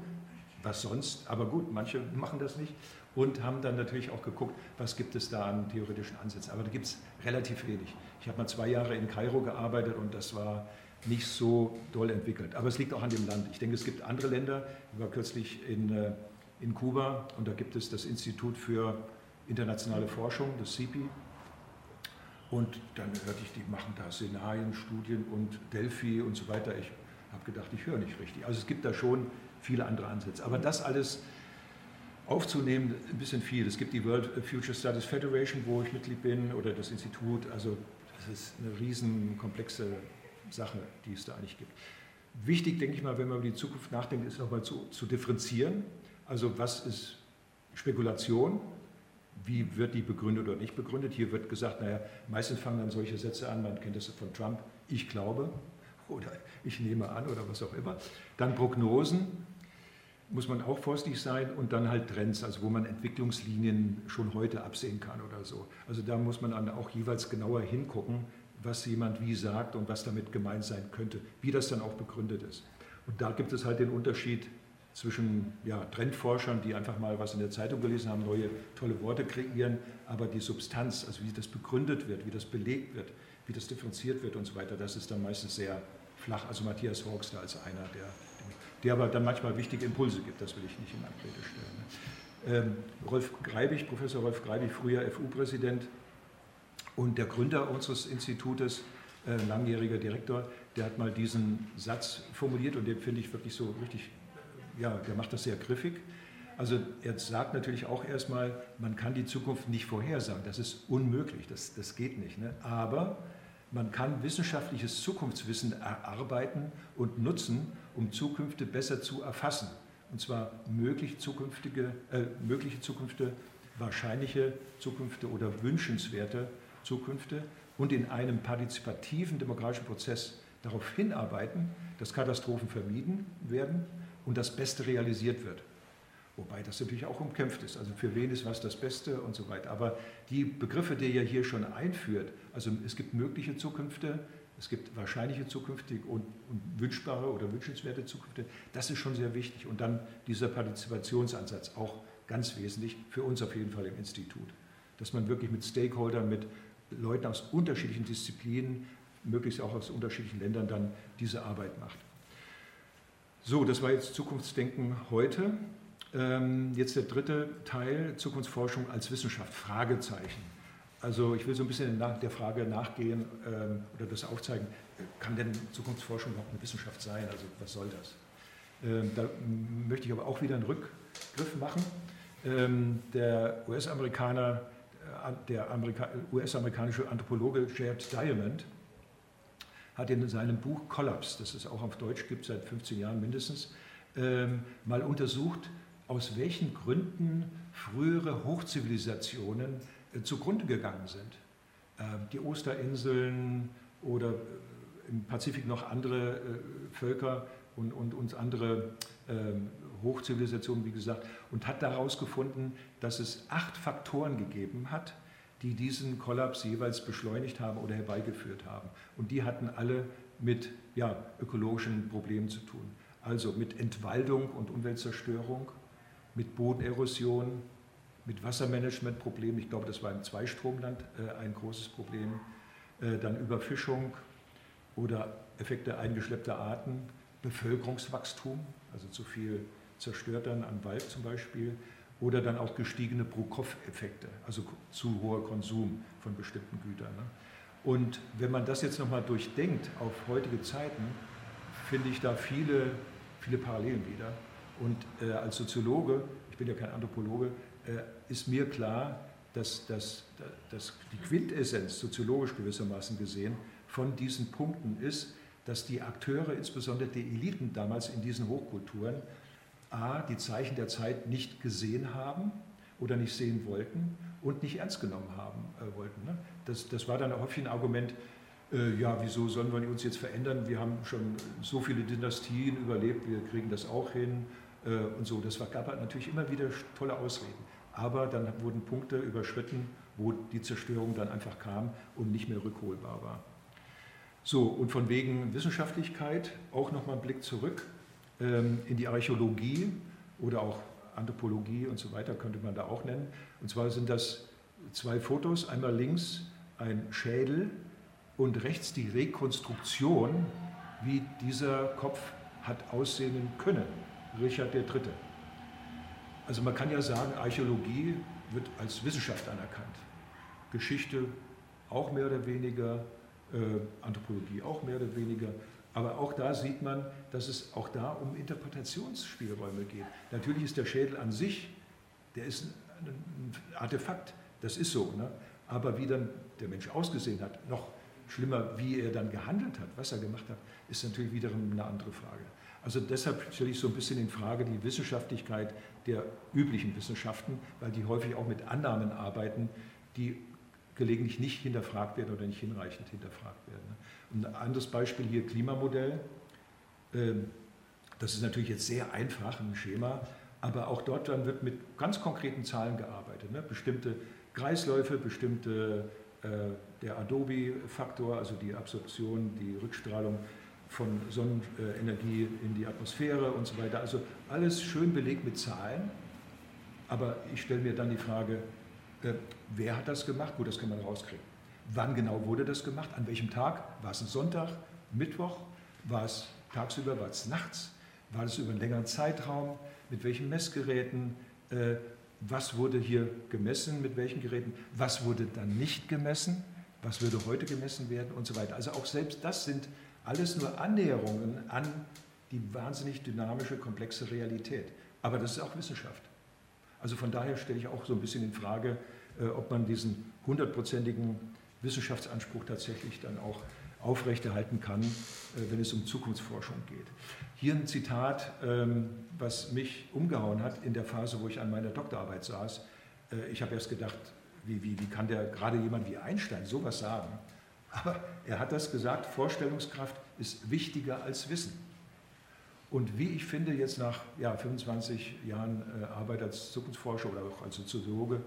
was sonst, aber gut, manche machen das nicht. Und haben dann natürlich auch geguckt, was gibt es da an theoretischen Ansätzen. Aber da gibt es relativ wenig. Ich habe mal zwei Jahre in Kairo gearbeitet und das war nicht so doll entwickelt. Aber es liegt auch an dem Land. Ich denke, es gibt andere Länder. Ich war kürzlich in, äh, in Kuba und da gibt es das Institut für internationale Forschung, das CIPI. Und dann hörte ich, die machen da Szenarien, Studien und Delphi und so weiter. Ich habe gedacht, ich höre nicht richtig. Also es gibt da schon viele andere Ansätze. Aber das alles aufzunehmen, ein bisschen viel. Es gibt die World Future Studies Federation, wo ich Mitglied bin, oder das Institut. Also das ist eine riesen komplexe Sache, die es da eigentlich gibt. Wichtig, denke ich mal, wenn man über die Zukunft nachdenkt, ist nochmal zu, zu differenzieren. Also was ist Spekulation? Wie wird die begründet oder nicht begründet? Hier wird gesagt, naja, meistens fangen dann solche Sätze an, man kennt das von Trump, ich glaube *laughs* oder ich nehme an oder was auch immer. Dann Prognosen, muss man auch vorsichtig sein und dann halt Trends, also wo man Entwicklungslinien schon heute absehen kann oder so. Also da muss man dann auch jeweils genauer hingucken, was jemand wie sagt und was damit gemeint sein könnte, wie das dann auch begründet ist. Und da gibt es halt den Unterschied zwischen ja, Trendforschern, die einfach mal was in der Zeitung gelesen haben, neue tolle Worte kreieren, aber die Substanz, also wie das begründet wird, wie das belegt wird, wie das differenziert wird und so weiter, das ist dann meistens sehr flach. Also Matthias Hawks da als einer, der, der aber dann manchmal wichtige Impulse gibt, das will ich nicht in Abrede stellen. Ähm, Rolf Greibig, Professor Rolf Greibig, früher FU-Präsident, und der Gründer unseres Institutes, äh, langjähriger Direktor, der hat mal diesen Satz formuliert und den finde ich wirklich so richtig, ja, der macht das sehr griffig. Also er sagt natürlich auch erstmal, man kann die Zukunft nicht vorhersagen, das ist unmöglich, das, das geht nicht. Ne? Aber man kann wissenschaftliches Zukunftswissen erarbeiten und nutzen, um Zukünfte besser zu erfassen. Und zwar mögliche zukünftige, äh, mögliche Zukünfte, wahrscheinliche Zukünfte oder wünschenswerte Zukünfte und in einem partizipativen demokratischen Prozess darauf hinarbeiten, dass Katastrophen vermieden werden und das Beste realisiert wird. Wobei das natürlich auch umkämpft ist. Also für wen ist was das Beste und so weiter. Aber die Begriffe, die er hier schon einführt, also es gibt mögliche Zukünfte, es gibt wahrscheinliche Zukünfte und, und wünschbare oder wünschenswerte Zukünfte, das ist schon sehr wichtig. Und dann dieser Partizipationsansatz auch ganz wesentlich, für uns auf jeden Fall im Institut. Dass man wirklich mit Stakeholdern, mit Leuten aus unterschiedlichen Disziplinen, möglichst auch aus unterschiedlichen Ländern, dann diese Arbeit macht. So, das war jetzt Zukunftsdenken heute. Ähm, jetzt der dritte Teil, Zukunftsforschung als Wissenschaft, Fragezeichen. Also ich will so ein bisschen der Frage nachgehen ähm, oder das aufzeigen, kann denn Zukunftsforschung überhaupt eine Wissenschaft sein? Also was soll das? Ähm, da möchte ich aber auch wieder einen Rückgriff machen. Der US-Amerikaner der US-amerikanische Anthropologe Jared Diamond hat in seinem Buch Collapse, das es auch auf Deutsch gibt, seit 15 Jahren mindestens, ähm, mal untersucht, aus welchen Gründen frühere Hochzivilisationen äh, zugrunde gegangen sind. die Osterinseln oder im Pazifik noch andere Völker und, und uns andere Hochzivilisationen, wie gesagt, und hat daraus gefunden, dass es acht Faktoren gegeben hat, die diesen Kollaps jeweils beschleunigt haben oder herbeigeführt haben. Und die hatten alle mit ja, ökologischen Problemen zu tun. Also mit Entwaldung und Umweltzerstörung, mit Bodenerosion, mit Wassermanagementproblemen. Ich glaube, das war im Zweistromland äh, ein großes Problem. Äh, dann Überfischung oder Effekte eingeschleppter Arten, Bevölkerungswachstum, also zu viel zerstört dann an Wald zum Beispiel, oder dann auch gestiegene Pro-Kopf-Effekte, also zu hoher Konsum von bestimmten Gütern. Ne? Und wenn man das jetzt nochmal durchdenkt auf heutige Zeiten, finde ich da viele, viele Parallelen wieder. Und äh, als Soziologe, ich bin ja kein Anthropologe, äh, ist mir klar, dass, dass, dass die Quintessenz, soziologisch gewissermaßen gesehen, von diesen Punkten ist, dass die Akteure, insbesondere die Eliten damals in diesen Hochkulturen, a, die Zeichen der Zeit nicht gesehen haben oder nicht sehen wollten und nicht ernst genommen haben äh, wollten. Ne? Das, das war dann häufig ein Argument, äh, ja, wieso sollen wir uns jetzt verändern? Wir haben schon so viele Dynastien überlebt, wir kriegen das auch hin äh, und so. Das war, gab halt natürlich immer wieder tolle Ausreden. Aber dann wurden Punkte überschritten, wo die Zerstörung dann einfach kam und nicht mehr rückholbar war. So, und von wegen Wissenschaftlichkeit auch nochmal ein Blick zurück in die Archäologie oder auch Anthropologie und so weiter könnte man da auch nennen. Und zwar sind das zwei Fotos, einmal links ein Schädel und rechts die Rekonstruktion, wie dieser Kopf hat aussehen können, Richard III. Also man kann ja sagen, Archäologie wird als Wissenschaft anerkannt. Geschichte auch mehr oder weniger, äh, Anthropologie auch mehr oder weniger. Aber auch da sieht man, dass es auch da um Interpretationsspielräume geht. Natürlich ist der Schädel an sich, der ist ein Artefakt, das ist so. Ne? Aber wie dann der Mensch ausgesehen hat, noch schlimmer, wie er dann gehandelt hat, was er gemacht hat, ist natürlich wiederum eine andere Frage. Also deshalb stelle ich so ein bisschen in Frage die Wissenschaftlichkeit der üblichen Wissenschaften, weil die häufig auch mit Annahmen arbeiten, die gelegentlich nicht hinterfragt werden oder nicht hinreichend hinterfragt werden. Ein anderes Beispiel hier Klimamodell. Ähm, das ist natürlich jetzt sehr einfach ein Schema, aber auch dort dann wird mit ganz konkreten Zahlen gearbeitet. Ne? Bestimmte Kreisläufe, bestimmte äh, der Adobe-Faktor, also die Absorption, die Rückstrahlung von Sonnenenergie in die Atmosphäre und so weiter. Also alles schön belegt mit Zahlen. Aber ich stelle mir dann die Frage, äh, wer hat das gemacht? Gut, das kann man rauskriegen. Wann genau wurde das gemacht? An welchem Tag? War es ein Sonntag, Mittwoch? War es tagsüber? War es nachts? War es über einen längeren Zeitraum? Mit welchen Messgeräten? Äh, was wurde hier gemessen? Mit welchen Geräten? Was wurde dann nicht gemessen? Was würde heute gemessen werden? Und so weiter. Also auch selbst das sind alles nur Annäherungen an die wahnsinnig dynamische, komplexe Realität. Aber das ist auch Wissenschaft. Also von daher stelle ich auch so ein bisschen in Frage, äh, ob man diesen hundertprozentigen Wissenschaftsanspruch tatsächlich dann auch aufrechterhalten kann, äh, wenn es um Zukunftsforschung geht. Hier ein Zitat, ähm, was mich umgehauen hat in der Phase, wo ich an meiner Doktorarbeit saß. Äh, ich habe erst gedacht, wie, wie, wie kann der gerade jemand wie Einstein sowas sagen? Aber er hat das gesagt, Vorstellungskraft ist wichtiger als Wissen. Und wie ich finde, jetzt nach ja, 25 Jahren äh, Arbeit als Zukunftsforscher oder auch als Soziologe,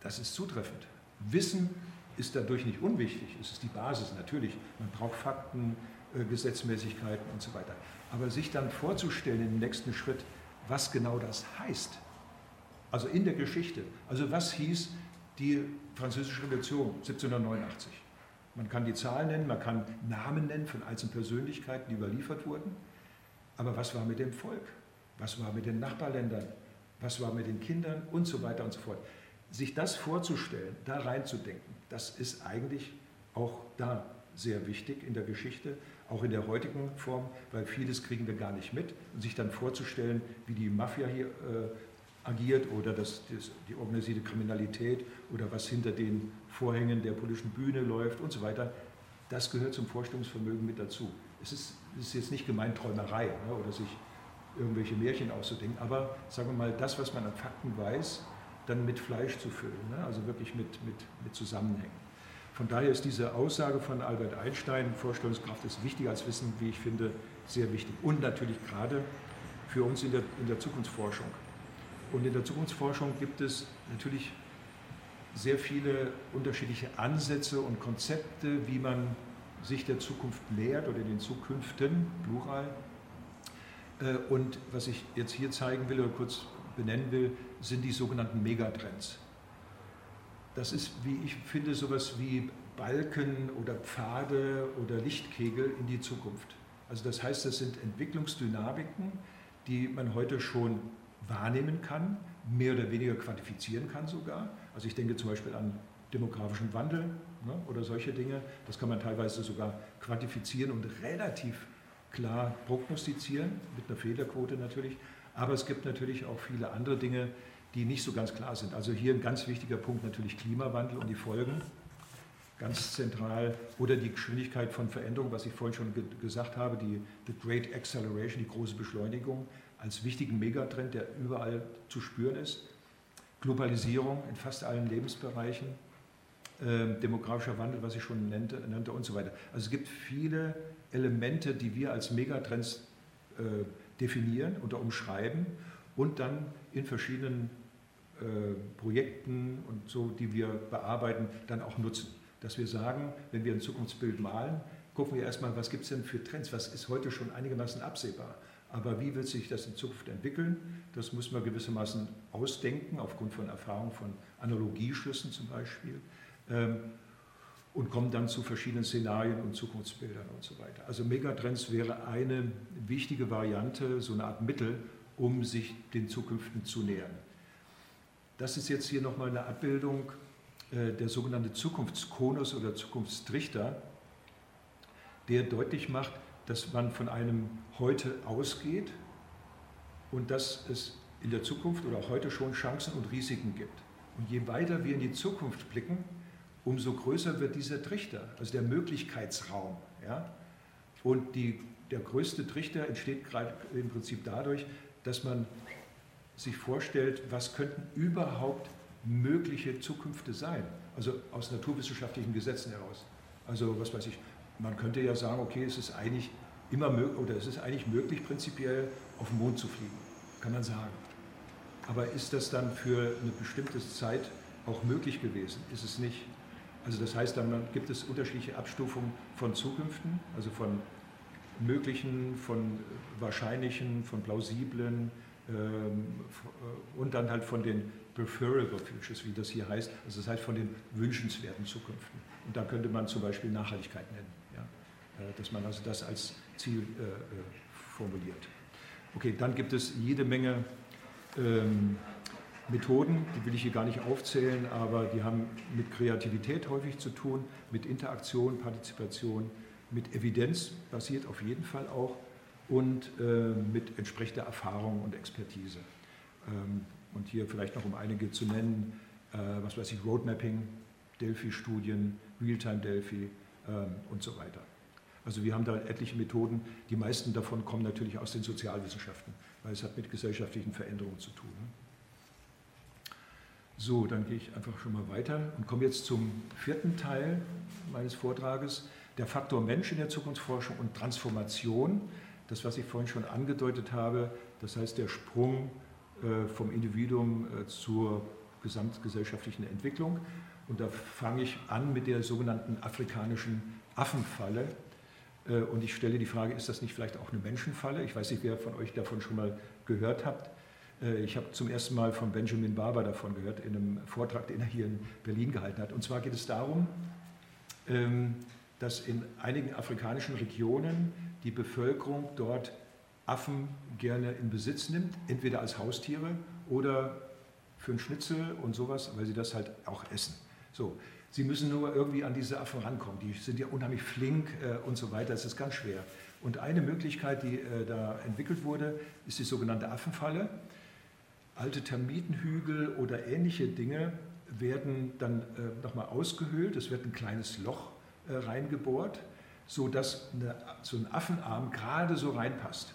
das ist zutreffend. Wissen ist dadurch nicht unwichtig, es ist die Basis natürlich. Man braucht Fakten, äh, Gesetzmäßigkeiten und so weiter. Aber sich dann vorzustellen im nächsten Schritt, was genau das heißt, also in der Geschichte, also was hieß die Französische Revolution 1789? Man kann die Zahlen nennen, man kann Namen nennen von einzelnen Persönlichkeiten, die überliefert wurden. Aber was war mit dem Volk? Was war mit den Nachbarländern? Was war mit den Kindern? Und so weiter und so fort. Sich das vorzustellen, da reinzudenken, das ist eigentlich auch da sehr wichtig in der Geschichte, auch in der heutigen Form, weil vieles kriegen wir gar nicht mit. Und sich dann vorzustellen, wie die Mafia hier äh, agiert oder das, das, die organisierte Kriminalität oder was hinter den Vorhängen der politischen Bühne läuft und so weiter, das gehört zum Vorstellungsvermögen mit dazu. Es ist, es ist jetzt nicht gemeint Träumerei ne, oder sich irgendwelche Märchen auszudenken, aber sagen wir mal, das, was man an Fakten weiß, dann mit Fleisch zu füllen, ne, also wirklich mit, mit, mit Zusammenhängen. von daher ist diese Aussage von Albert Einstein, Vorstellungskraft ist wichtiger als Wissen, wie ich finde, sehr wichtig. Und natürlich gerade für uns in der, in der Zukunftsforschung. Und in der Zukunftsforschung gibt es natürlich sehr viele unterschiedliche Ansätze und Konzepte, wie man sich der Zukunft nähert oder den Zukünften, Plural. Äh, und was ich jetzt hier zeigen will oder kurz benennen will, sind die sogenannten Megatrends. Das ist, wie ich finde, sowas wie Balken oder Pfade oder Lichtkegel in die Zukunft. Also das heißt, das sind Entwicklungsdynamiken, die man heute schon wahrnehmen kann, mehr oder weniger quantifizieren kann sogar. Also ich denke zum Beispiel an demografischen Wandel ne, oder solche Dinge. Das kann man teilweise sogar quantifizieren und relativ klar prognostizieren, mit einer Fehlerquote natürlich. Aber es gibt natürlich auch viele andere Dinge, die nicht so ganz klar sind. Also hier ein ganz wichtiger Punkt natürlich Klimawandel und die Folgen ganz zentral, oder die Geschwindigkeit von Veränderung, was ich vorhin schon ge gesagt habe, die the Great Acceleration, die große Beschleunigung, als wichtigen Megatrend, der überall zu spüren ist. Globalisierung in fast allen Lebensbereichen, äh, demografischer Wandel, was ich schon nannte, nannte und so weiter. Also es gibt viele Elemente, die wir als Megatrends äh, definieren oder umschreiben und dann in verschiedenen äh, Projekten und so, die wir bearbeiten, dann auch nutzen dass wir sagen, wenn wir ein Zukunftsbild malen, gucken wir erstmal, was gibt es denn für Trends, was ist heute schon einigermaßen absehbar. Aber wie wird sich das in Zukunft entwickeln? Das muss man gewissermaßen ausdenken, aufgrund von Erfahrungen von Analogieschlüssen zum Beispiel. Ähm, und kommen dann zu verschiedenen Szenarien und Zukunftsbildern und so weiter. Also Megatrends wäre eine wichtige Variante, so eine Art Mittel, um sich den Zukünften zu nähern. Das ist jetzt hier nochmal eine Abbildung äh, der sogenannte Zukunftskonus oder Zukunftstrichter, der deutlich macht, dass man von einem Heute ausgeht und dass es in der Zukunft oder auch heute schon Chancen und Risiken gibt. Und je weiter wir in die Zukunft blicken, umso größer wird dieser Trichter, also der Möglichkeitsraum. Ja? Und die, der größte Trichter entsteht gerade im Prinzip dadurch, dass man sich vorstellt, was könnten überhaupt mögliche Zukünfte sein, also aus naturwissenschaftlichen Gesetzen heraus. Also was weiß ich, man könnte ja sagen, okay, es ist eigentlich immer oder es ist eigentlich möglich, prinzipiell auf den Mond zu fliegen, kann man sagen. Aber ist das dann für eine bestimmte Zeit auch möglich gewesen? Ist es nicht. Also das heißt, dann gibt es unterschiedliche Abstufungen von Zukünften, also von möglichen, von wahrscheinlichen, von plausiblen ähm, äh, und dann halt von den preferable futures, wie das hier heißt, also das heißt von den wünschenswerten Zukünften. Und da könnte man zum Beispiel Nachhaltigkeit nennen, ja? Äh, dass man also das als Ziel äh, äh, formuliert. Okay, dann gibt es jede Menge ähm, Methoden, die will ich hier gar nicht aufzählen, aber die haben mit Kreativität häufig zu tun, mit Interaktion, Partizipation, mit Evidenz basiert auf jeden Fall auch und äh, mit entsprechender Erfahrung und Expertise. Ähm, und hier vielleicht noch um einige zu nennen, äh, was weiß ich, Roadmapping, Delphi-Studien, Realtime Delphi ähm, und so weiter. Also wir haben da etliche Methoden, die meisten davon kommen natürlich aus den Sozialwissenschaften, weil es hat mit gesellschaftlichen Veränderungen zu tun. Ne? So, dann gehe ich einfach schon mal weiter und komme jetzt zum vierten Teil meines Vortrages, der Faktor Mensch in der Zukunftsforschung und Transformation. Das, was ich vorhin schon angedeutet habe, das heißt der Sprung äh, vom Individuum äh, zur gesamtgesellschaftlichen Entwicklung. Und da fange ich an mit der sogenannten afrikanischen Affenfalle. Äh, und ich stelle die Frage, ist das nicht vielleicht auch eine Menschenfalle? Ich weiß nicht, wer von euch davon schon mal gehört habt. Ich habe zum ersten Mal von Benjamin Barber davon gehört, in einem Vortrag, den er hier in Berlin gehalten hat. Und zwar geht es darum, ähm, dass in einigen afrikanischen Regionen die Bevölkerung dort Affen gerne in Besitz nimmt, entweder als Haustiere oder für einen Schnitzel und sowas, weil sie das halt auch essen. So, sie müssen nur irgendwie an diese Affen rankommen. Die sind ja unheimlich flink äh, und so weiter. Es ist ganz schwer. Und eine Möglichkeit, die äh, da entwickelt wurde, ist die sogenannte Affenfalle. Alte Termitenhügel oder ähnliche Dinge werden dann äh, nochmal ausgehöhlt. Es wird ein kleines Loch äh, reingebohrt, sodass eine, so ein Affenarm gerade so reinpasst.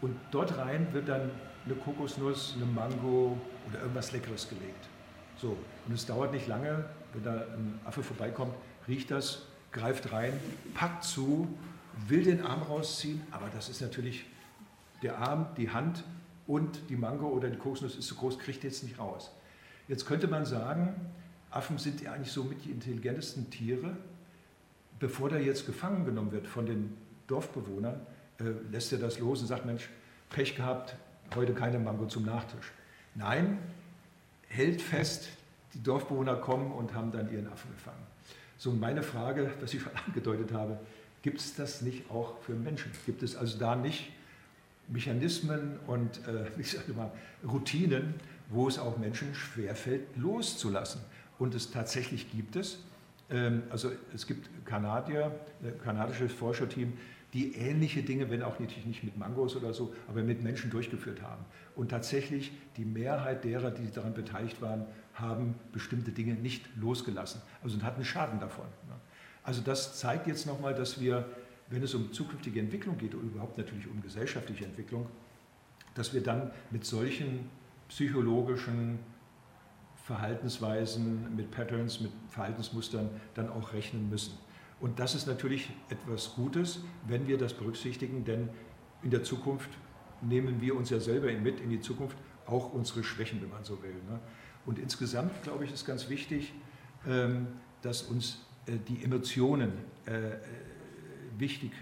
Und dort rein wird dann eine Kokosnuss, eine Mango oder irgendwas Leckeres gelegt. So, und es dauert nicht lange, wenn da ein Affe vorbeikommt, riecht das, greift rein, packt zu, will den Arm rausziehen, aber das ist natürlich der Arm, die Hand und die Mango oder die Kokosnuss ist zu groß, kriegt jetzt nicht raus. Jetzt könnte man sagen, Affen sind ja eigentlich so mit die intelligentesten Tiere. Bevor der jetzt gefangen genommen wird von den Dorfbewohnern, äh, lässt er das los und sagt, Mensch, Pech gehabt, heute keine Mango zum Nachtisch. Nein, hält fest, die Dorfbewohner kommen und haben dann ihren Affen gefangen. So, meine Frage, was ich schon *laughs* angedeutet habe, gibt es das nicht auch für Menschen? Gibt es also da nicht Mechanismen und äh, *laughs* ich sage mal, Routinen, wo es auch Menschen schwerfällt, loszulassen? Und es tatsächlich gibt es. Ähm, also es gibt Kanadier, äh, kanadisches Forscherteam, die ähnliche Dinge, wenn auch natürlich nicht mit Mangos oder so, aber mit Menschen durchgeführt haben. Und tatsächlich die Mehrheit derer, die daran beteiligt waren, haben bestimmte Dinge nicht losgelassen. Also hatten Schaden davon. Ne? Also das zeigt jetzt nochmal, dass wir, wenn es um zukünftige Entwicklung geht und überhaupt natürlich um gesellschaftliche Entwicklung, dass wir dann mit solchen psychologischen Verhaltensweisen, mit Patterns, mit Verhaltensmustern dann auch rechnen müssen. Und das ist natürlich etwas Gutes, wenn wir das berücksichtigen, denn in der Zukunft nehmen wir uns ja selber mit in die Zukunft auch unsere Schwächen, wenn man so will. Ne? Und insgesamt, glaube ich, ist ganz wichtig, ähm, dass uns äh, die Emotionen äh, wichtig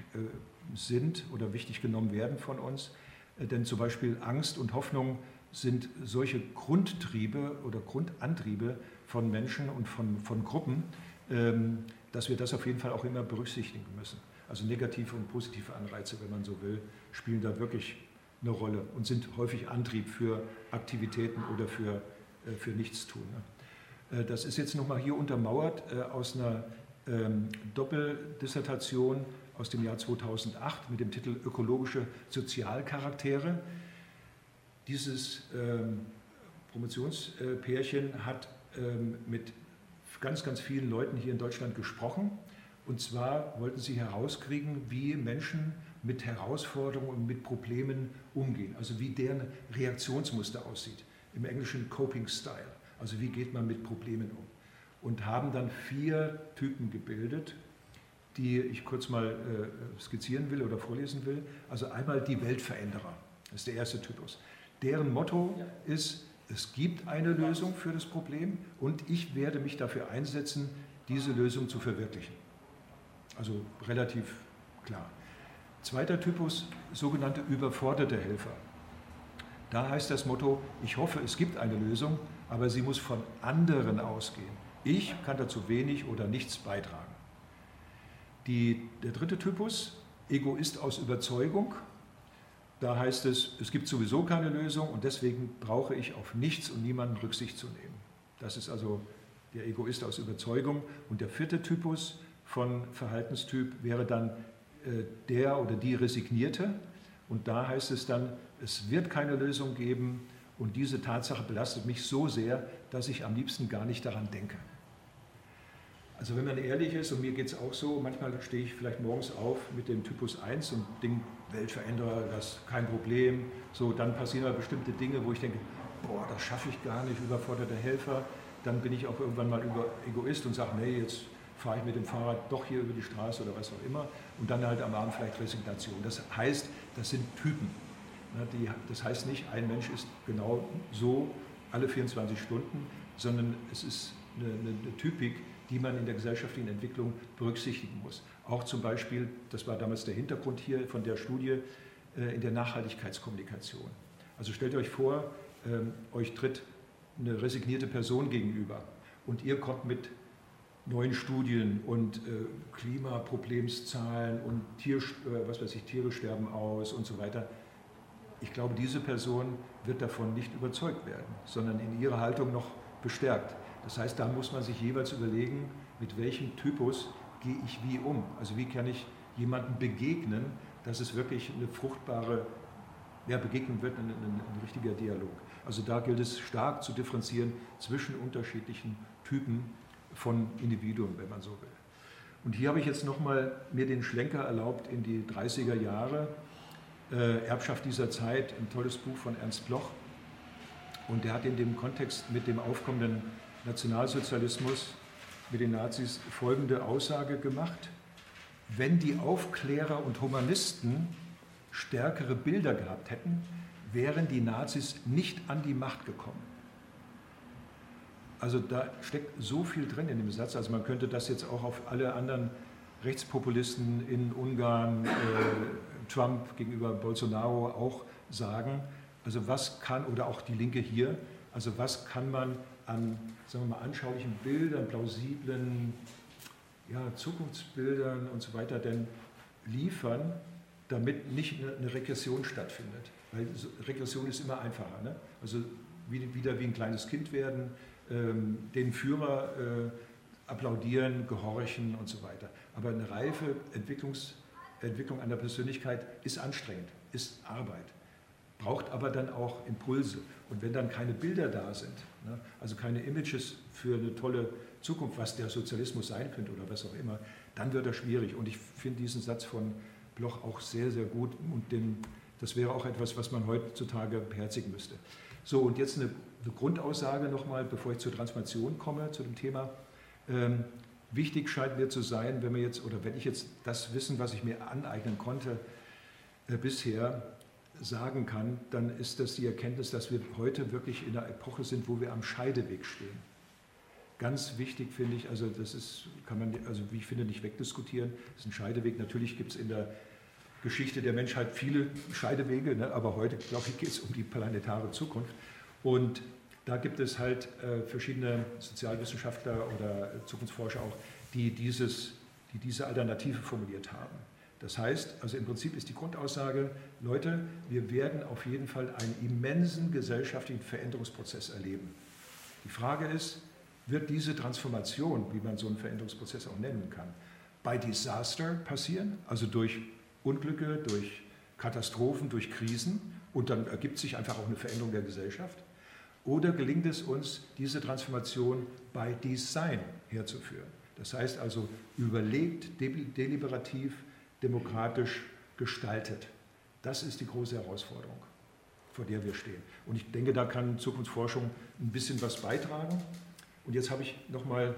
sind oder wichtig genommen werden von uns. Denn zum Beispiel Angst und Hoffnung sind solche Grundtriebe oder Grundantriebe von Menschen und von, von Gruppen, ähm, dass wir das auf jeden Fall auch immer berücksichtigen müssen. Also negative und positive Anreize, wenn man so will, spielen da wirklich eine Rolle und sind häufig Antrieb für Aktivitäten oder für, äh, für Nichtstun. Ne? Äh, das ist jetzt nochmal hier untermauert äh, aus einer ähm, Doppeldissertation aus dem Jahr 2008 mit dem Titel Ökologische Sozialcharaktere. Dieses ähm, Promotionspärchen hat ähm, mit ganz, ganz vielen Leuten hier in Deutschland gesprochen. Und zwar wollten sie herauskriegen, wie Menschen mit Herausforderungen und mit Problemen umgehen. Also wie deren Reaktionsmuster aussieht. Im Englischen Coping Style. Also wie geht man mit Problemen um. Und haben dann vier Typen gebildet, die ich kurz mal äh, skizzieren will oder vorlesen will. Also einmal die Weltveränderer. Das ist der erste Typus. Deren Motto ist, es gibt eine Lösung für das Problem und ich werde mich dafür einsetzen, diese Lösung zu verwirklichen. Also relativ klar. Zweiter Typus, sogenannte überforderte Helfer. Da heißt das Motto, ich hoffe, es gibt eine Lösung, aber sie muss von anderen ausgehen. Ich kann dazu wenig oder nichts beitragen. Die, der dritte Typus, Egoist aus Überzeugung. Da heißt es, es gibt sowieso keine Lösung und deswegen brauche ich auf nichts und niemanden Rücksicht zu nehmen. Das ist also der Egoist aus Überzeugung. Und der vierte Typus von Verhaltenstyp wäre dann äh, der oder die Resignierte. Und da heißt es dann, es wird keine Lösung geben und diese Tatsache belastet mich so sehr, dass ich am liebsten gar nicht daran denke. Also wenn man ehrlich ist, und mir geht es auch so, manchmal stehe ich vielleicht morgens auf mit dem Typus 1 und denke, Weltveränderer, das kein Problem. So, dann passieren aber bestimmte Dinge, wo ich denke, boah, das schaffe ich gar nicht, überforderte Helfer. Dann bin ich auch irgendwann mal Egoist und sage, nee, jetzt fahre ich mit dem Fahrrad doch hier über die Straße oder was auch immer. Und dann halt am Abend vielleicht Resignation. Das heißt, das sind Typen. Das heißt nicht, ein Mensch ist genau so alle 24 Stunden, sondern es ist eine, eine Typik, die man in der gesellschaftlichen Entwicklung berücksichtigen muss. Auch zum Beispiel, das war damals der Hintergrund hier von der Studie, äh, in der Nachhaltigkeitskommunikation. Also stellt euch vor, ähm, euch tritt eine resignierte Person gegenüber und ihr kommt mit neuen Studien und äh, Klimaproblemszahlen und Tier, äh, was weiß ich, Tiere sterben aus und so weiter. Ich glaube, diese Person wird davon nicht überzeugt werden, sondern in ihrer Haltung noch bestärkt. Das heißt, da muss man sich jeweils überlegen, mit welchem Typus gehe ich wie um. Also wie kann ich jemandem begegnen, dass es wirklich eine fruchtbare ja, Begegnung wird, ein, ein, ein richtiger Dialog. Also da gilt es stark zu differenzieren zwischen unterschiedlichen Typen von Individuen, wenn man so will. Und hier habe ich jetzt nochmal mir den Schlenker erlaubt in die 30er Jahre. Äh, Erbschaft dieser Zeit, ein tolles Buch von Ernst Bloch. Und der hat in dem Kontext mit dem aufkommenden Nationalsozialismus mit den Nazis folgende Aussage gemacht. Wenn die Aufklärer und Humanisten stärkere Bilder gehabt hätten, wären die Nazis nicht an die Macht gekommen. Also da steckt so viel drin in dem Satz. Also man könnte das jetzt auch auf alle anderen Rechtspopulisten in Ungarn, äh, Trump gegenüber Bolsonaro auch sagen. Also was kann, oder auch die Linke hier, also was kann man an, sagen wir mal, anschaulichen Bildern, plausiblen ja, Zukunftsbildern und so weiter denn liefern, damit nicht eine Regression stattfindet. Weil Regression ist immer einfacher. Ne? Also wieder wie ein kleines Kind werden, ähm, den Führer äh, applaudieren, gehorchen und so weiter. Aber eine reife Entwicklungs, Entwicklung einer Persönlichkeit ist anstrengend, ist Arbeit, braucht aber dann auch Impulse. Und wenn dann keine Bilder da sind, ne, also keine Images für eine tolle Zukunft, was der Sozialismus sein könnte oder was auch immer, dann wird er schwierig. Und ich finde diesen Satz von Bloch auch sehr, sehr gut und den, das wäre auch etwas, was man heutzutage beherzigen müsste. So, und jetzt eine, eine Grundaussage nochmal, bevor ich zur Transformation komme, zu dem Thema. Ähm, wichtig scheint mir zu sein, wenn wir jetzt, oder wenn ich jetzt das Wissen, was ich mir aneignen konnte, äh, bisher sagen kann, dann ist das die Erkenntnis, dass wir heute wirklich in einer Epoche sind, wo wir am Scheideweg stehen. Ganz wichtig finde ich, also das ist, kann man, also wie ich finde, nicht wegdiskutieren, das ist ein Scheideweg. Natürlich gibt es in der Geschichte der Menschheit viele Scheidewege, ne? aber heute, glaube ich, geht es um die planetare Zukunft. Und da gibt es halt äh, verschiedene Sozialwissenschaftler oder Zukunftsforscher auch, die, dieses, die diese Alternative formuliert haben. Das heißt, also im Prinzip ist die Grundaussage, Leute, wir werden auf jeden Fall einen immensen gesellschaftlichen Veränderungsprozess erleben. Die Frage ist, wird diese Transformation, wie man so einen Veränderungsprozess auch nennen kann, bei Disaster passieren, also durch Unglücke, durch Katastrophen, durch Krisen und dann ergibt sich einfach auch eine Veränderung der Gesellschaft? Oder gelingt es uns, diese Transformation bei Design herzuführen? Das heißt also überlegt, deliberativ, demokratisch gestaltet. Das ist die große Herausforderung, vor der wir stehen. Und ich denke, da kann Zukunftsforschung ein bisschen was beitragen. Und jetzt habe ich nochmal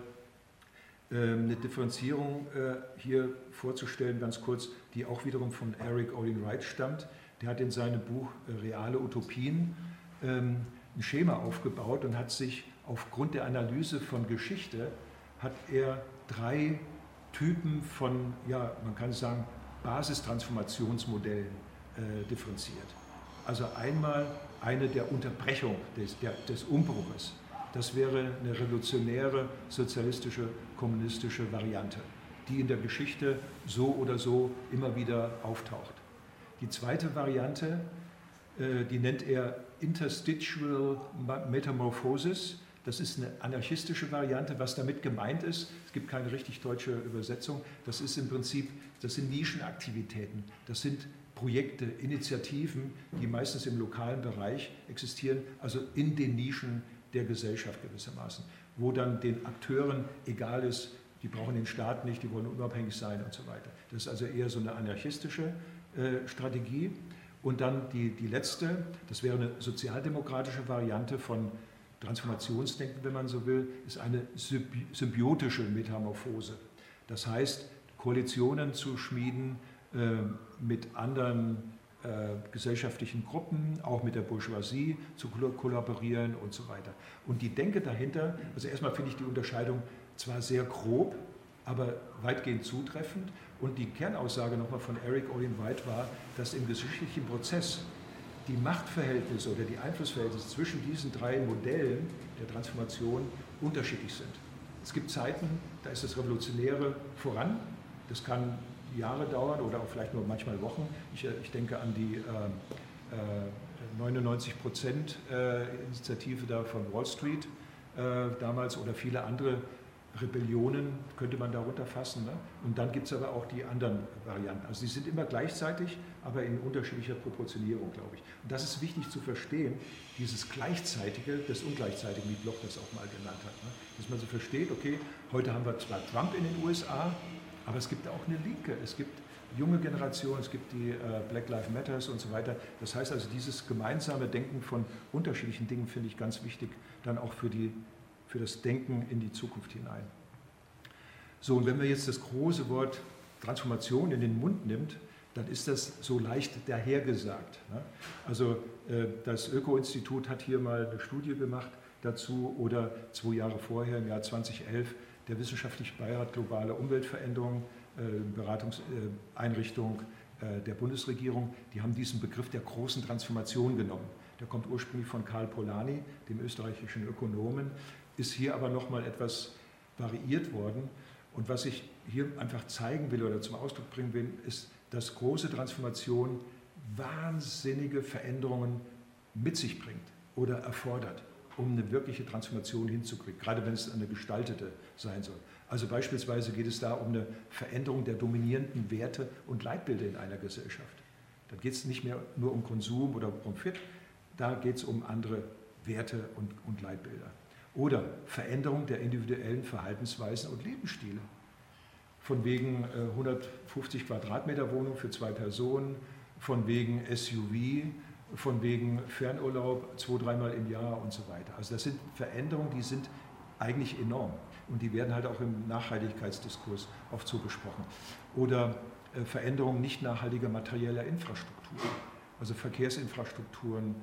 ähm, eine Differenzierung äh, hier vorzustellen, ganz kurz, die auch wiederum von Eric Olin Wright stammt. Der hat in seinem Buch äh, Reale Utopien ähm, ein Schema aufgebaut und hat sich aufgrund der Analyse von Geschichte, hat er drei Typen von, ja, man kann sagen, Basistransformationsmodellen äh, differenziert. Also einmal eine der Unterbrechung, des, der, des Umbruches. Das wäre eine revolutionäre sozialistische, kommunistische Variante, die in der Geschichte so oder so immer wieder auftaucht. Die zweite Variante, äh, die nennt er Interstitial Metamorphosis. Das ist eine anarchistische Variante. Was damit gemeint ist, es gibt keine richtig deutsche Übersetzung, das ist im Prinzip, das sind Nischenaktivitäten, das sind Projekte, Initiativen, die meistens im lokalen Bereich existieren, also in den Nischen der Gesellschaft gewissermaßen, wo dann den Akteuren egal ist, die brauchen den Staat nicht, die wollen unabhängig sein und so weiter. Das ist also eher so eine anarchistische äh, Strategie. Und dann die, die letzte, das wäre eine sozialdemokratische Variante von Transformationsdenken, wenn man so will, ist eine symbiotische Metamorphose. Das heißt, Koalitionen zu schmieden äh, mit anderen äh, gesellschaftlichen Gruppen, auch mit der Bourgeoisie zu kollaborieren und so weiter. Und die Denke dahinter, also erstmal finde ich die Unterscheidung zwar sehr grob, aber weitgehend zutreffend. Und die Kernaussage nochmal von Eric Olin White war, dass im geschichtlichen Prozess die Machtverhältnisse oder die Einflussverhältnisse zwischen diesen drei Modellen der Transformation unterschiedlich sind. Es gibt Zeiten, da ist das Revolutionäre voran. Das kann Jahre dauern oder auch vielleicht nur manchmal Wochen. Ich, äh, ich denke an die äh, äh, 99 Prozent äh, Initiative da von Wall Street äh, damals oder viele andere Rebellionen könnte man darunter fassen. Ne? Und dann gibt es aber auch die anderen Varianten. Also sie sind immer gleichzeitig, aber in unterschiedlicher Proportionierung, glaube ich. Und das ist wichtig zu verstehen, dieses Gleichzeitige, das Ungleichzeitige, wie Bloch das auch mal genannt hat. Ne? Dass man so versteht, okay, heute haben wir zwar Trump in den USA, aber es gibt auch eine Linke, es gibt junge Generationen, es gibt die äh, Black Lives Matters und so weiter. Das heißt also, dieses gemeinsame Denken von unterschiedlichen Dingen finde ich ganz wichtig, dann auch für, die, für das Denken in die Zukunft hinein. So, und wenn man jetzt das große Wort Transformation in den Mund nimmt, dann ist das so leicht dahergesagt. Ne? Also äh, das Öko-Institut hat hier mal eine Studie gemacht dazu oder zwei Jahre vorher, im Jahr 2011, der Wissenschaftliche Beirat Globale Umweltveränderung, äh, Beratungseinrichtung äh, der Bundesregierung, die haben diesen Begriff der großen Transformation genommen. Der kommt ursprünglich von Karl Polanyi, dem österreichischen Ökonomen, ist hier aber nochmal etwas variiert worden. Und was ich hier einfach zeigen will oder zum Ausdruck bringen will, ist, dass große Transformation wahnsinnige Veränderungen mit sich bringt oder erfordert, um eine wirkliche Transformation hinzukriegen, gerade wenn es eine gestaltete sein soll. Also beispielsweise geht es da um eine Veränderung der dominierenden Werte und Leitbilder in einer Gesellschaft. Da geht es nicht mehr nur um Konsum oder Profit, da geht es um andere Werte und, und Leitbilder. Oder Veränderung der individuellen Verhaltensweisen und Lebensstile. Von wegen 150 äh, Quadratmeter Wohnung für zwei Personen, von wegen SUV, von wegen Fernurlaub zwei, dreimal im Jahr und so weiter. Also das sind Veränderungen, die sind eigentlich enorm und die werden halt auch im Nachhaltigkeitsdiskurs oft so besprochen. Oder äh, Veränderungen nicht nachhaltiger materieller Infrastruktur, also Verkehrsinfrastrukturen,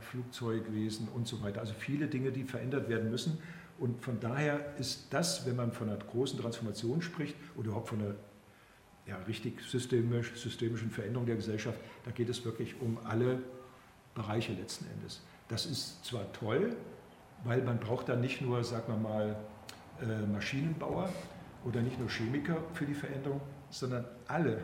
Flugzeugwesen und so weiter. Also viele Dinge, die verändert werden müssen. Und von daher ist das, wenn man von einer großen Transformation spricht oder überhaupt von einer ja, richtig systemisch, systemischen Veränderung der Gesellschaft, da geht es wirklich um alle Bereiche letzten Endes. Das ist zwar toll, weil man braucht da nicht nur, sagen wir mal, äh, Maschinenbauer oder nicht nur Chemiker für die Veränderung, sondern alle,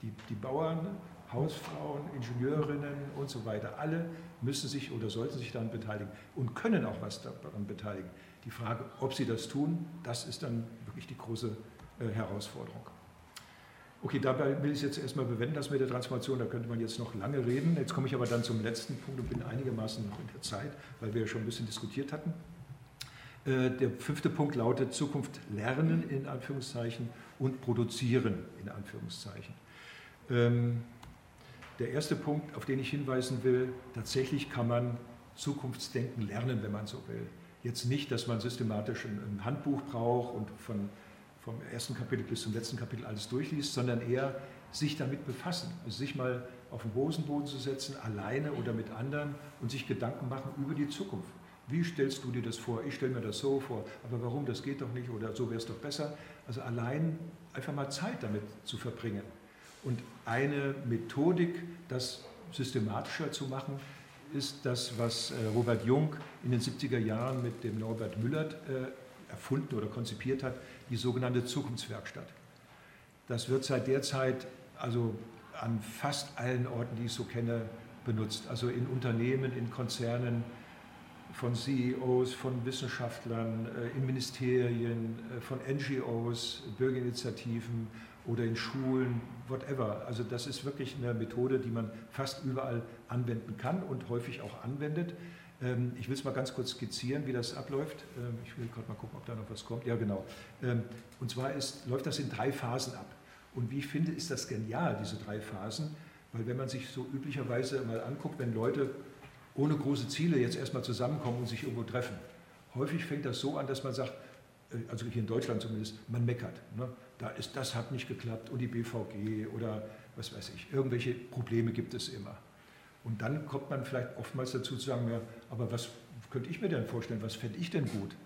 die, die Bauern, Hausfrauen, Ingenieurinnen und so weiter, alle müssen sich oder sollten sich daran beteiligen und können auch was daran beteiligen. Die Frage, ob sie das tun, das ist dann wirklich die große äh, Herausforderung. Okay, dabei will ich es jetzt erstmal bewenden, das mit der Transformation, da könnte man jetzt noch lange reden. Jetzt komme ich aber dann zum letzten Punkt und bin einigermaßen noch in der Zeit, weil wir ja schon ein bisschen diskutiert hatten. Äh, der fünfte Punkt lautet Zukunft lernen in Anführungszeichen und produzieren in Anführungszeichen. Ähm, der erste Punkt, auf den ich hinweisen will, tatsächlich kann man Zukunftsdenken lernen, wenn man so will. Jetzt nicht, dass man systematisch ein Handbuch braucht und von, vom ersten Kapitel bis zum letzten Kapitel alles durchliest, sondern eher sich damit befassen, also sich mal auf den Hosenboden zu setzen, alleine oder mit anderen und sich Gedanken machen über die Zukunft. Wie stellst du dir das vor? Ich stelle mir das so vor, aber warum, das geht doch nicht oder so wäre es doch besser. Also allein einfach mal Zeit damit zu verbringen. Und eine Methodik, das systematischer zu machen, ist das, was äh, Robert Jung in den 70er Jahren mit dem Norbert Müllert äh, erfunden oder konzipiert hat, die sogenannte Zukunftswerkstatt. Das wird seit der Zeit also an fast allen Orten, die ich so kenne, benutzt. Also in Unternehmen, in Konzernen, von CEOs, von Wissenschaftlern, äh, in Ministerien, von NGOs, Bürgerinitiativen oder in Schulen, whatever. Also das ist wirklich eine Methode, die man fast überall anwenden kann und häufig auch anwendet. Ähm, ich will es mal ganz kurz skizzieren, wie das abläuft. Ähm, ich will gerade mal gucken, ob da noch was kommt. Ja, genau. Ähm, und zwar ist, läuft das in drei Phasen ab. Und wie ich finde, ist das genial, diese drei Phasen, weil wenn man sich so üblicherweise mal anguckt, wenn Leute ohne große Ziele jetzt erstmal zusammenkommen und sich irgendwo treffen, häufig fängt das so an, dass man sagt, äh, also hier in Deutschland zumindest, man meckert. Ne? Da ist, das hat nicht geklappt und die BVG oder was weiß ich, irgendwelche Probleme gibt es immer. Und dann kommt man vielleicht oftmals dazu zu sagen, ja, aber was könnte ich mir denn vorstellen, was fände ich denn gut?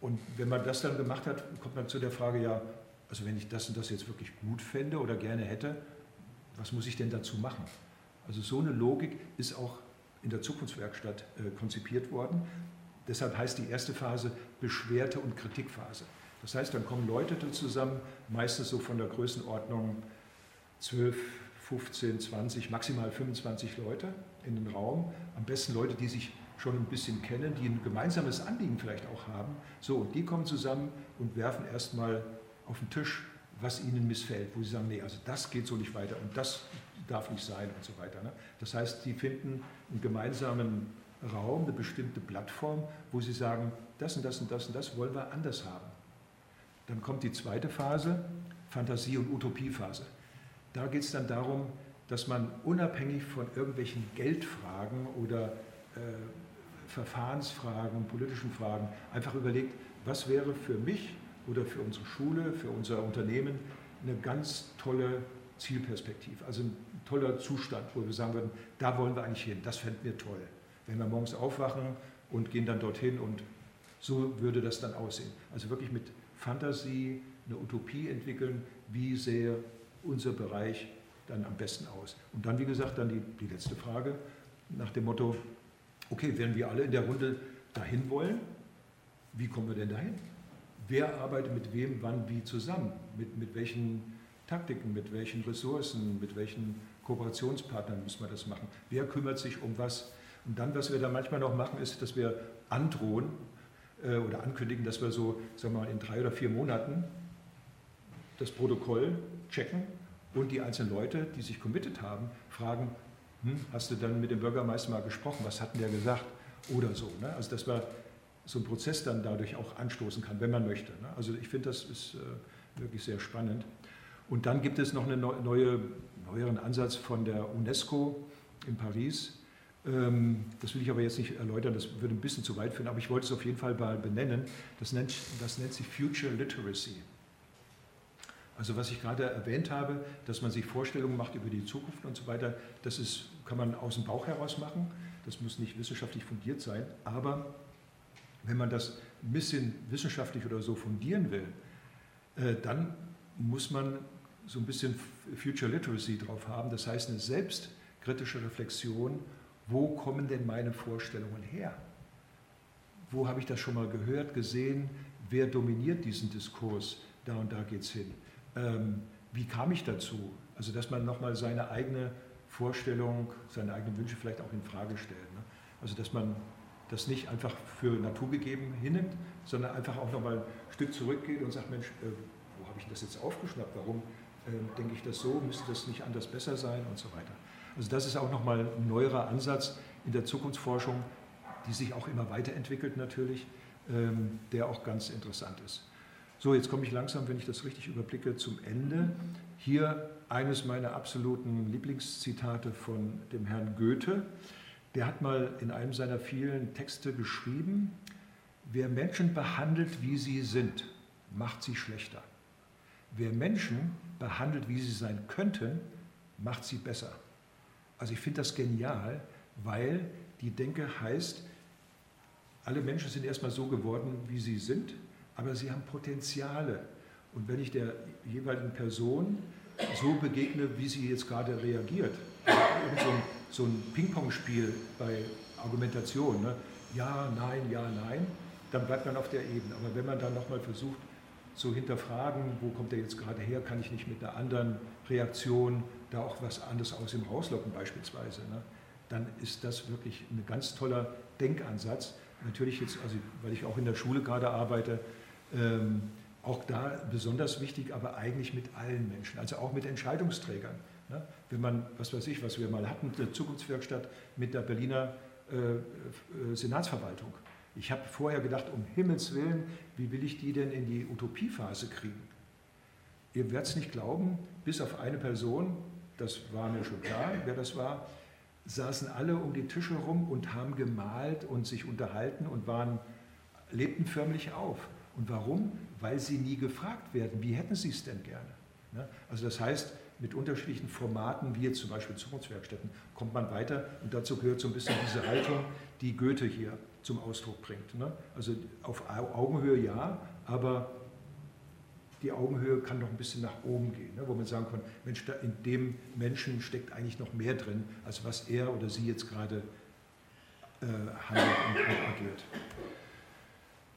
Und wenn man das dann gemacht hat, kommt man zu der Frage, ja, also wenn ich das und das jetzt wirklich gut fände oder gerne hätte, was muss ich denn dazu machen? Also so eine Logik ist auch in der Zukunftswerkstatt äh, konzipiert worden. Deshalb heißt die erste Phase Beschwerte- und Kritikphase. Das heißt, dann kommen Leute zusammen, meistens so von der Größenordnung 12, 15, 20, maximal 25 Leute in den Raum. Am besten Leute, die sich schon ein bisschen kennen, die ein gemeinsames Anliegen vielleicht auch haben. So, und die kommen zusammen und werfen erstmal auf den Tisch, was ihnen missfällt, wo sie sagen, nee, also das geht so nicht weiter und das darf nicht sein und so weiter. Ne? Das heißt, sie finden einen gemeinsamen Raum, eine bestimmte Plattform, wo sie sagen, das und das und das und das wollen wir anders haben. Dann kommt die zweite Phase, Fantasie- und Utopiephase. Da geht es dann darum, dass man unabhängig von irgendwelchen Geldfragen oder äh, Verfahrensfragen, politischen Fragen einfach überlegt, was wäre für mich oder für unsere Schule, für unser Unternehmen eine ganz tolle Zielperspektive, also ein toller Zustand, wo wir sagen würden, da wollen wir eigentlich hin, das fänden wir toll. Wenn wir morgens aufwachen und gehen dann dorthin und so würde das dann aussehen. Also wirklich mit Fantasie eine Utopie entwickeln, wie sähe unser Bereich dann am besten aus. Und dann, wie gesagt, dann die, die letzte Frage nach dem Motto, okay, wenn wir alle in der Runde dahin wollen, wie kommen wir denn dahin? Wer arbeitet mit wem, wann, wie zusammen? Mit, mit welchen Taktiken, mit welchen Ressourcen, mit welchen Kooperationspartnern muss man das machen? Wer kümmert sich um was? Und dann, was wir da manchmal noch machen, ist, dass wir androhen oder ankündigen, dass wir so, sagen wir mal, in drei oder vier Monaten das Protokoll checken und die einzelnen Leute, die sich committed haben, fragen, hm, hast du dann mit dem Bürgermeister mal gesprochen, was hat denn der gesagt? Oder so. Ne? Also dass man so einen Prozess dann dadurch auch anstoßen kann, wenn man möchte. Ne? Also ich finde, das ist äh, wirklich sehr spannend. Und dann gibt es noch einen neue, neueren Ansatz von der UNESCO in Paris. Ähm, das will ich aber jetzt nicht erläutern, das würde ein bisschen zu weit führen, aber ich wollte es auf jeden Fall mal benennen. Das nennt, das nennt sich Future Literacy. Also was ich gerade erwähnt habe, dass man sich Vorstellungen macht über die Zukunft und so weiter, das ist, kann man aus dem Bauch heraus machen. Das muss nicht wissenschaftlich fundiert sein. Aber wenn man das ein bisschen wissenschaftlich oder so fundieren will, äh, dann muss man so ein bisschen Future Literacy drauf haben. Das heißt eine selbstkritische Reflexion, wo kommen denn meine Vorstellungen her? Wo habe ich das schon mal gehört, gesehen? Wer dominiert diesen Diskurs? Da und da geht es hin ähm, wie kam ich dazu? Also, dass man nochmal seine eigene Vorstellung, seine eigenen Wünsche vielleicht auch in Frage stellt. Ne? Also, dass man das nicht einfach für naturgegeben hinnimmt, sondern einfach auch nochmal ein Stück zurückgeht und sagt, Mensch, äh, wo habe ich das jetzt aufgeschnappt? Warum äh, denke ich das so? Müsste das nicht anders besser sein und so weiter? Also das ist auch nochmal ein neuerer Ansatz in der Zukunftsforschung, die sich auch immer weiterentwickelt natürlich, ähm, der auch ganz interessant ist. So, jetzt komme ich langsam, wenn ich das richtig überblicke, zum Ende. Hier eines meiner absoluten Lieblingszitate von dem Herrn Goethe. Der hat mal in einem seiner vielen Texte geschrieben, wer Menschen behandelt, wie sie sind, macht sie schlechter. Wer Menschen behandelt, wie sie sein könnten, macht sie besser. Also ich finde das genial, weil die Denke heißt, alle Menschen sind erstmal so geworden, wie sie sind aber sie haben Potenziale. Und wenn ich der jeweiligen Person so begegne, wie sie jetzt gerade reagiert, so ein, so ein Ping-Pong-Spiel bei Argumentation, ne? ja, nein, ja, nein, dann bleibt man auf der Ebene. Aber wenn man dann nochmal versucht zu hinterfragen, wo kommt der jetzt gerade her, kann ich nicht mit einer anderen Reaktion da auch was anderes aus ihm rauslocken beispielsweise, ne? dann ist das wirklich ein ganz toller Denkansatz. Natürlich jetzt, also weil ich auch in der Schule gerade arbeite, ähm, auch da besonders wichtig, aber eigentlich mit allen Menschen, also auch mit Entscheidungsträgern. Ne? Wenn man, was weiß ich, was wir mal hatten, eine Zukunftswerkstatt mit der Berliner äh, äh, Senatsverwaltung. Ich habe vorher gedacht, um Himmels Willen, wie will ich die denn in die Utopiephase kriegen? Ihr werdet es nicht glauben, bis auf eine Person, das war mir schon klar, wer das war, saßen alle um die Tische rum und haben gemalt und sich unterhalten und waren, lebten förmlich auf. Und warum? Weil sie nie gefragt werden, wie hätten sie es denn gerne? Ne? Also das heißt, mit unterschiedlichen Formaten, wie jetzt zum Beispiel Zukunftswerkstätten, kommt man weiter und dazu gehört so ein bisschen diese Haltung, die Goethe hier zum Ausdruck bringt. Ne? Also auf Augenhöhe ja, aber die Augenhöhe kann noch ein bisschen nach oben gehen, ne? wo man sagen kann, Mensch, in dem Menschen steckt eigentlich noch mehr drin, als was er oder sie jetzt gerade äh, handelt und agiert.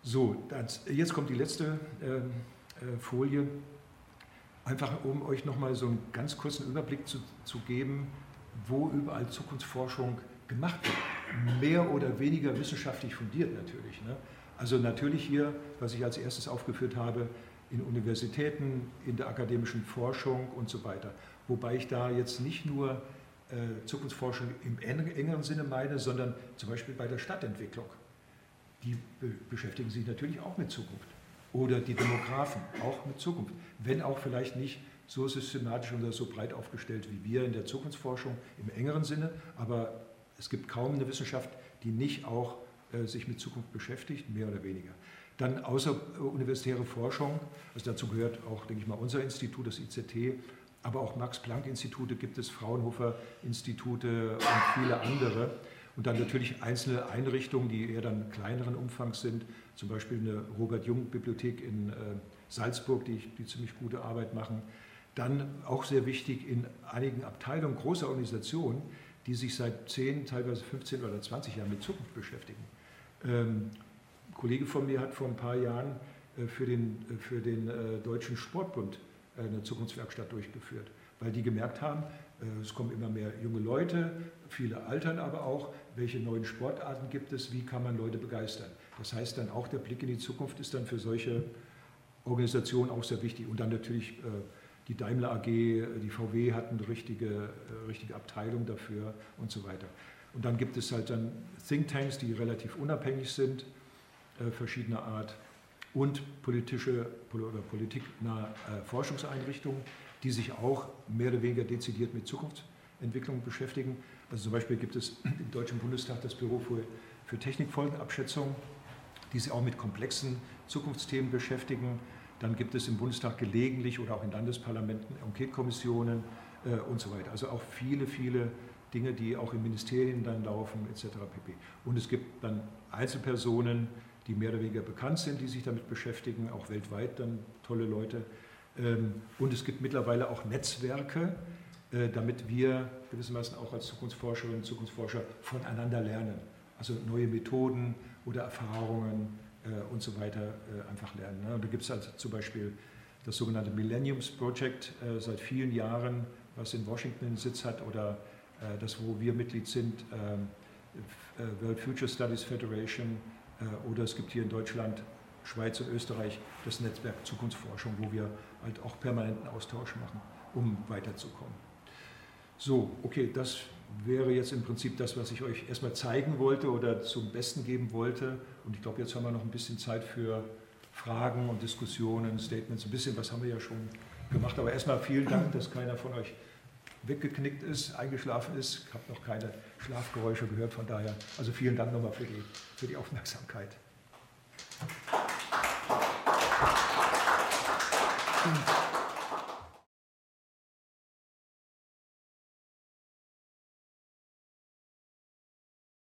So, das, jetzt kommt die letzte ähm, äh, Folie. Einfach um euch nochmal so einen ganz kurzen Überblick zu, zu geben, wo überall Zukunftsforschung gemacht wird. Mehr oder weniger wissenschaftlich fundiert natürlich. Ne? Also natürlich hier, was ich als erstes aufgeführt habe, in Universitäten, in der akademischen Forschung und so weiter. Wobei ich da jetzt nicht nur äh, Zukunftsforschung im engeren Sinne meine, sondern zum Beispiel bei der Stadtentwicklung die beschäftigen sich natürlich auch mit Zukunft. Oder die Demografen auch mit Zukunft. Wenn auch vielleicht nicht so systematisch oder so breit aufgestellt wie wir in der Zukunftsforschung im engeren Sinne, aber es gibt kaum eine Wissenschaft, die nicht auch äh, sich mit Zukunft beschäftigt, mehr oder weniger. Dann außeruniversitäre Forschung, also dazu gehört auch, denke ich mal, unser Institut, das IZT, aber auch Max-Planck-Institute gibt es, Fraunhofer-Institute und viele andere. Und dann natürlich einzelne Einrichtungen, die eher dann kleineren Umfangs sind, zum Beispiel eine Robert-Jung-Bibliothek in äh, Salzburg, die, die ziemlich gute Arbeit machen. Dann auch sehr wichtig in einigen Abteilungen großer Organisationen, die sich seit 10, teilweise 15 oder 20 Jahren mit Zukunft beschäftigen. Kollege von mir hat vor ein paar Jahren äh, für den, äh, für den äh, Deutschen Sportbund eine Zukunftswerkstatt durchgeführt, weil die gemerkt haben, es kommen immer mehr junge Leute, viele altern aber auch, welche neuen Sportarten gibt es, wie kann man Leute begeistern. Das heißt dann auch, der Blick in die Zukunft ist dann für solche Organisationen auch sehr wichtig. Und dann natürlich die Daimler AG, die VW hatten eine richtige, richtige Abteilung dafür und so weiter. Und dann gibt es halt dann Thinktanks, die relativ unabhängig sind, verschiedener Art, und politische oder politiknahe äh, Forschungseinrichtungen, die sich auch mehr oder weniger dezidiert mit Zukunftsentwicklung beschäftigen. Also zum Beispiel gibt es im Deutschen Bundestag das Büro für, für Technikfolgenabschätzung, die sich auch mit komplexen Zukunftsthemen beschäftigen. Dann gibt es im Bundestag gelegentlich oder auch in Landesparlamenten Enquete-Kommissionen äh, und so weiter. Also auch viele, viele Dinge, die auch in Ministerien dann laufen, etc. pp. Und es gibt dann Einzelpersonen, die mehr oder weniger bekannt sind, die sich damit beschäftigen, auch weltweit dann tolle Leute. Ähm, und es gibt mittlerweile auch Netzwerke, äh, damit wir gewissermaßen auch als Zukunftsforscherinnen und Zukunftsforscher voneinander lernen. Also neue Methoden oder Erfahrungen äh, und so weiter äh, einfach lernen. Ne? Und da gibt es also zum Beispiel das sogenannte Millenniums Project seit vielen Jahren, was in Washington Sitz hat, oder das, wo wir Mitglied sind, ähm, äh, World Future Studies Federation, oder es gibt hier in Deutschland, Schweiz und Österreich das Netzwerk Zukunftsforschung, wo wir halt auch permanenten Austausch machen, um weiterzukommen. So, okay, das wäre jetzt im Prinzip das, was ich euch erstmal zeigen wollte oder zum Besten geben wollte. Und ich glaube, jetzt haben wir noch ein bisschen Zeit für Fragen und Diskussionen, Statements. Ein bisschen was haben wir ja schon gemacht. Aber erstmal vielen Dank, dass keiner von euch weggeknickt ist, eingeschlafen ist. Ich habe noch keine Schlafgeräusche gehört, von daher. Also vielen Dank nochmal für die, für die Aufmerksamkeit.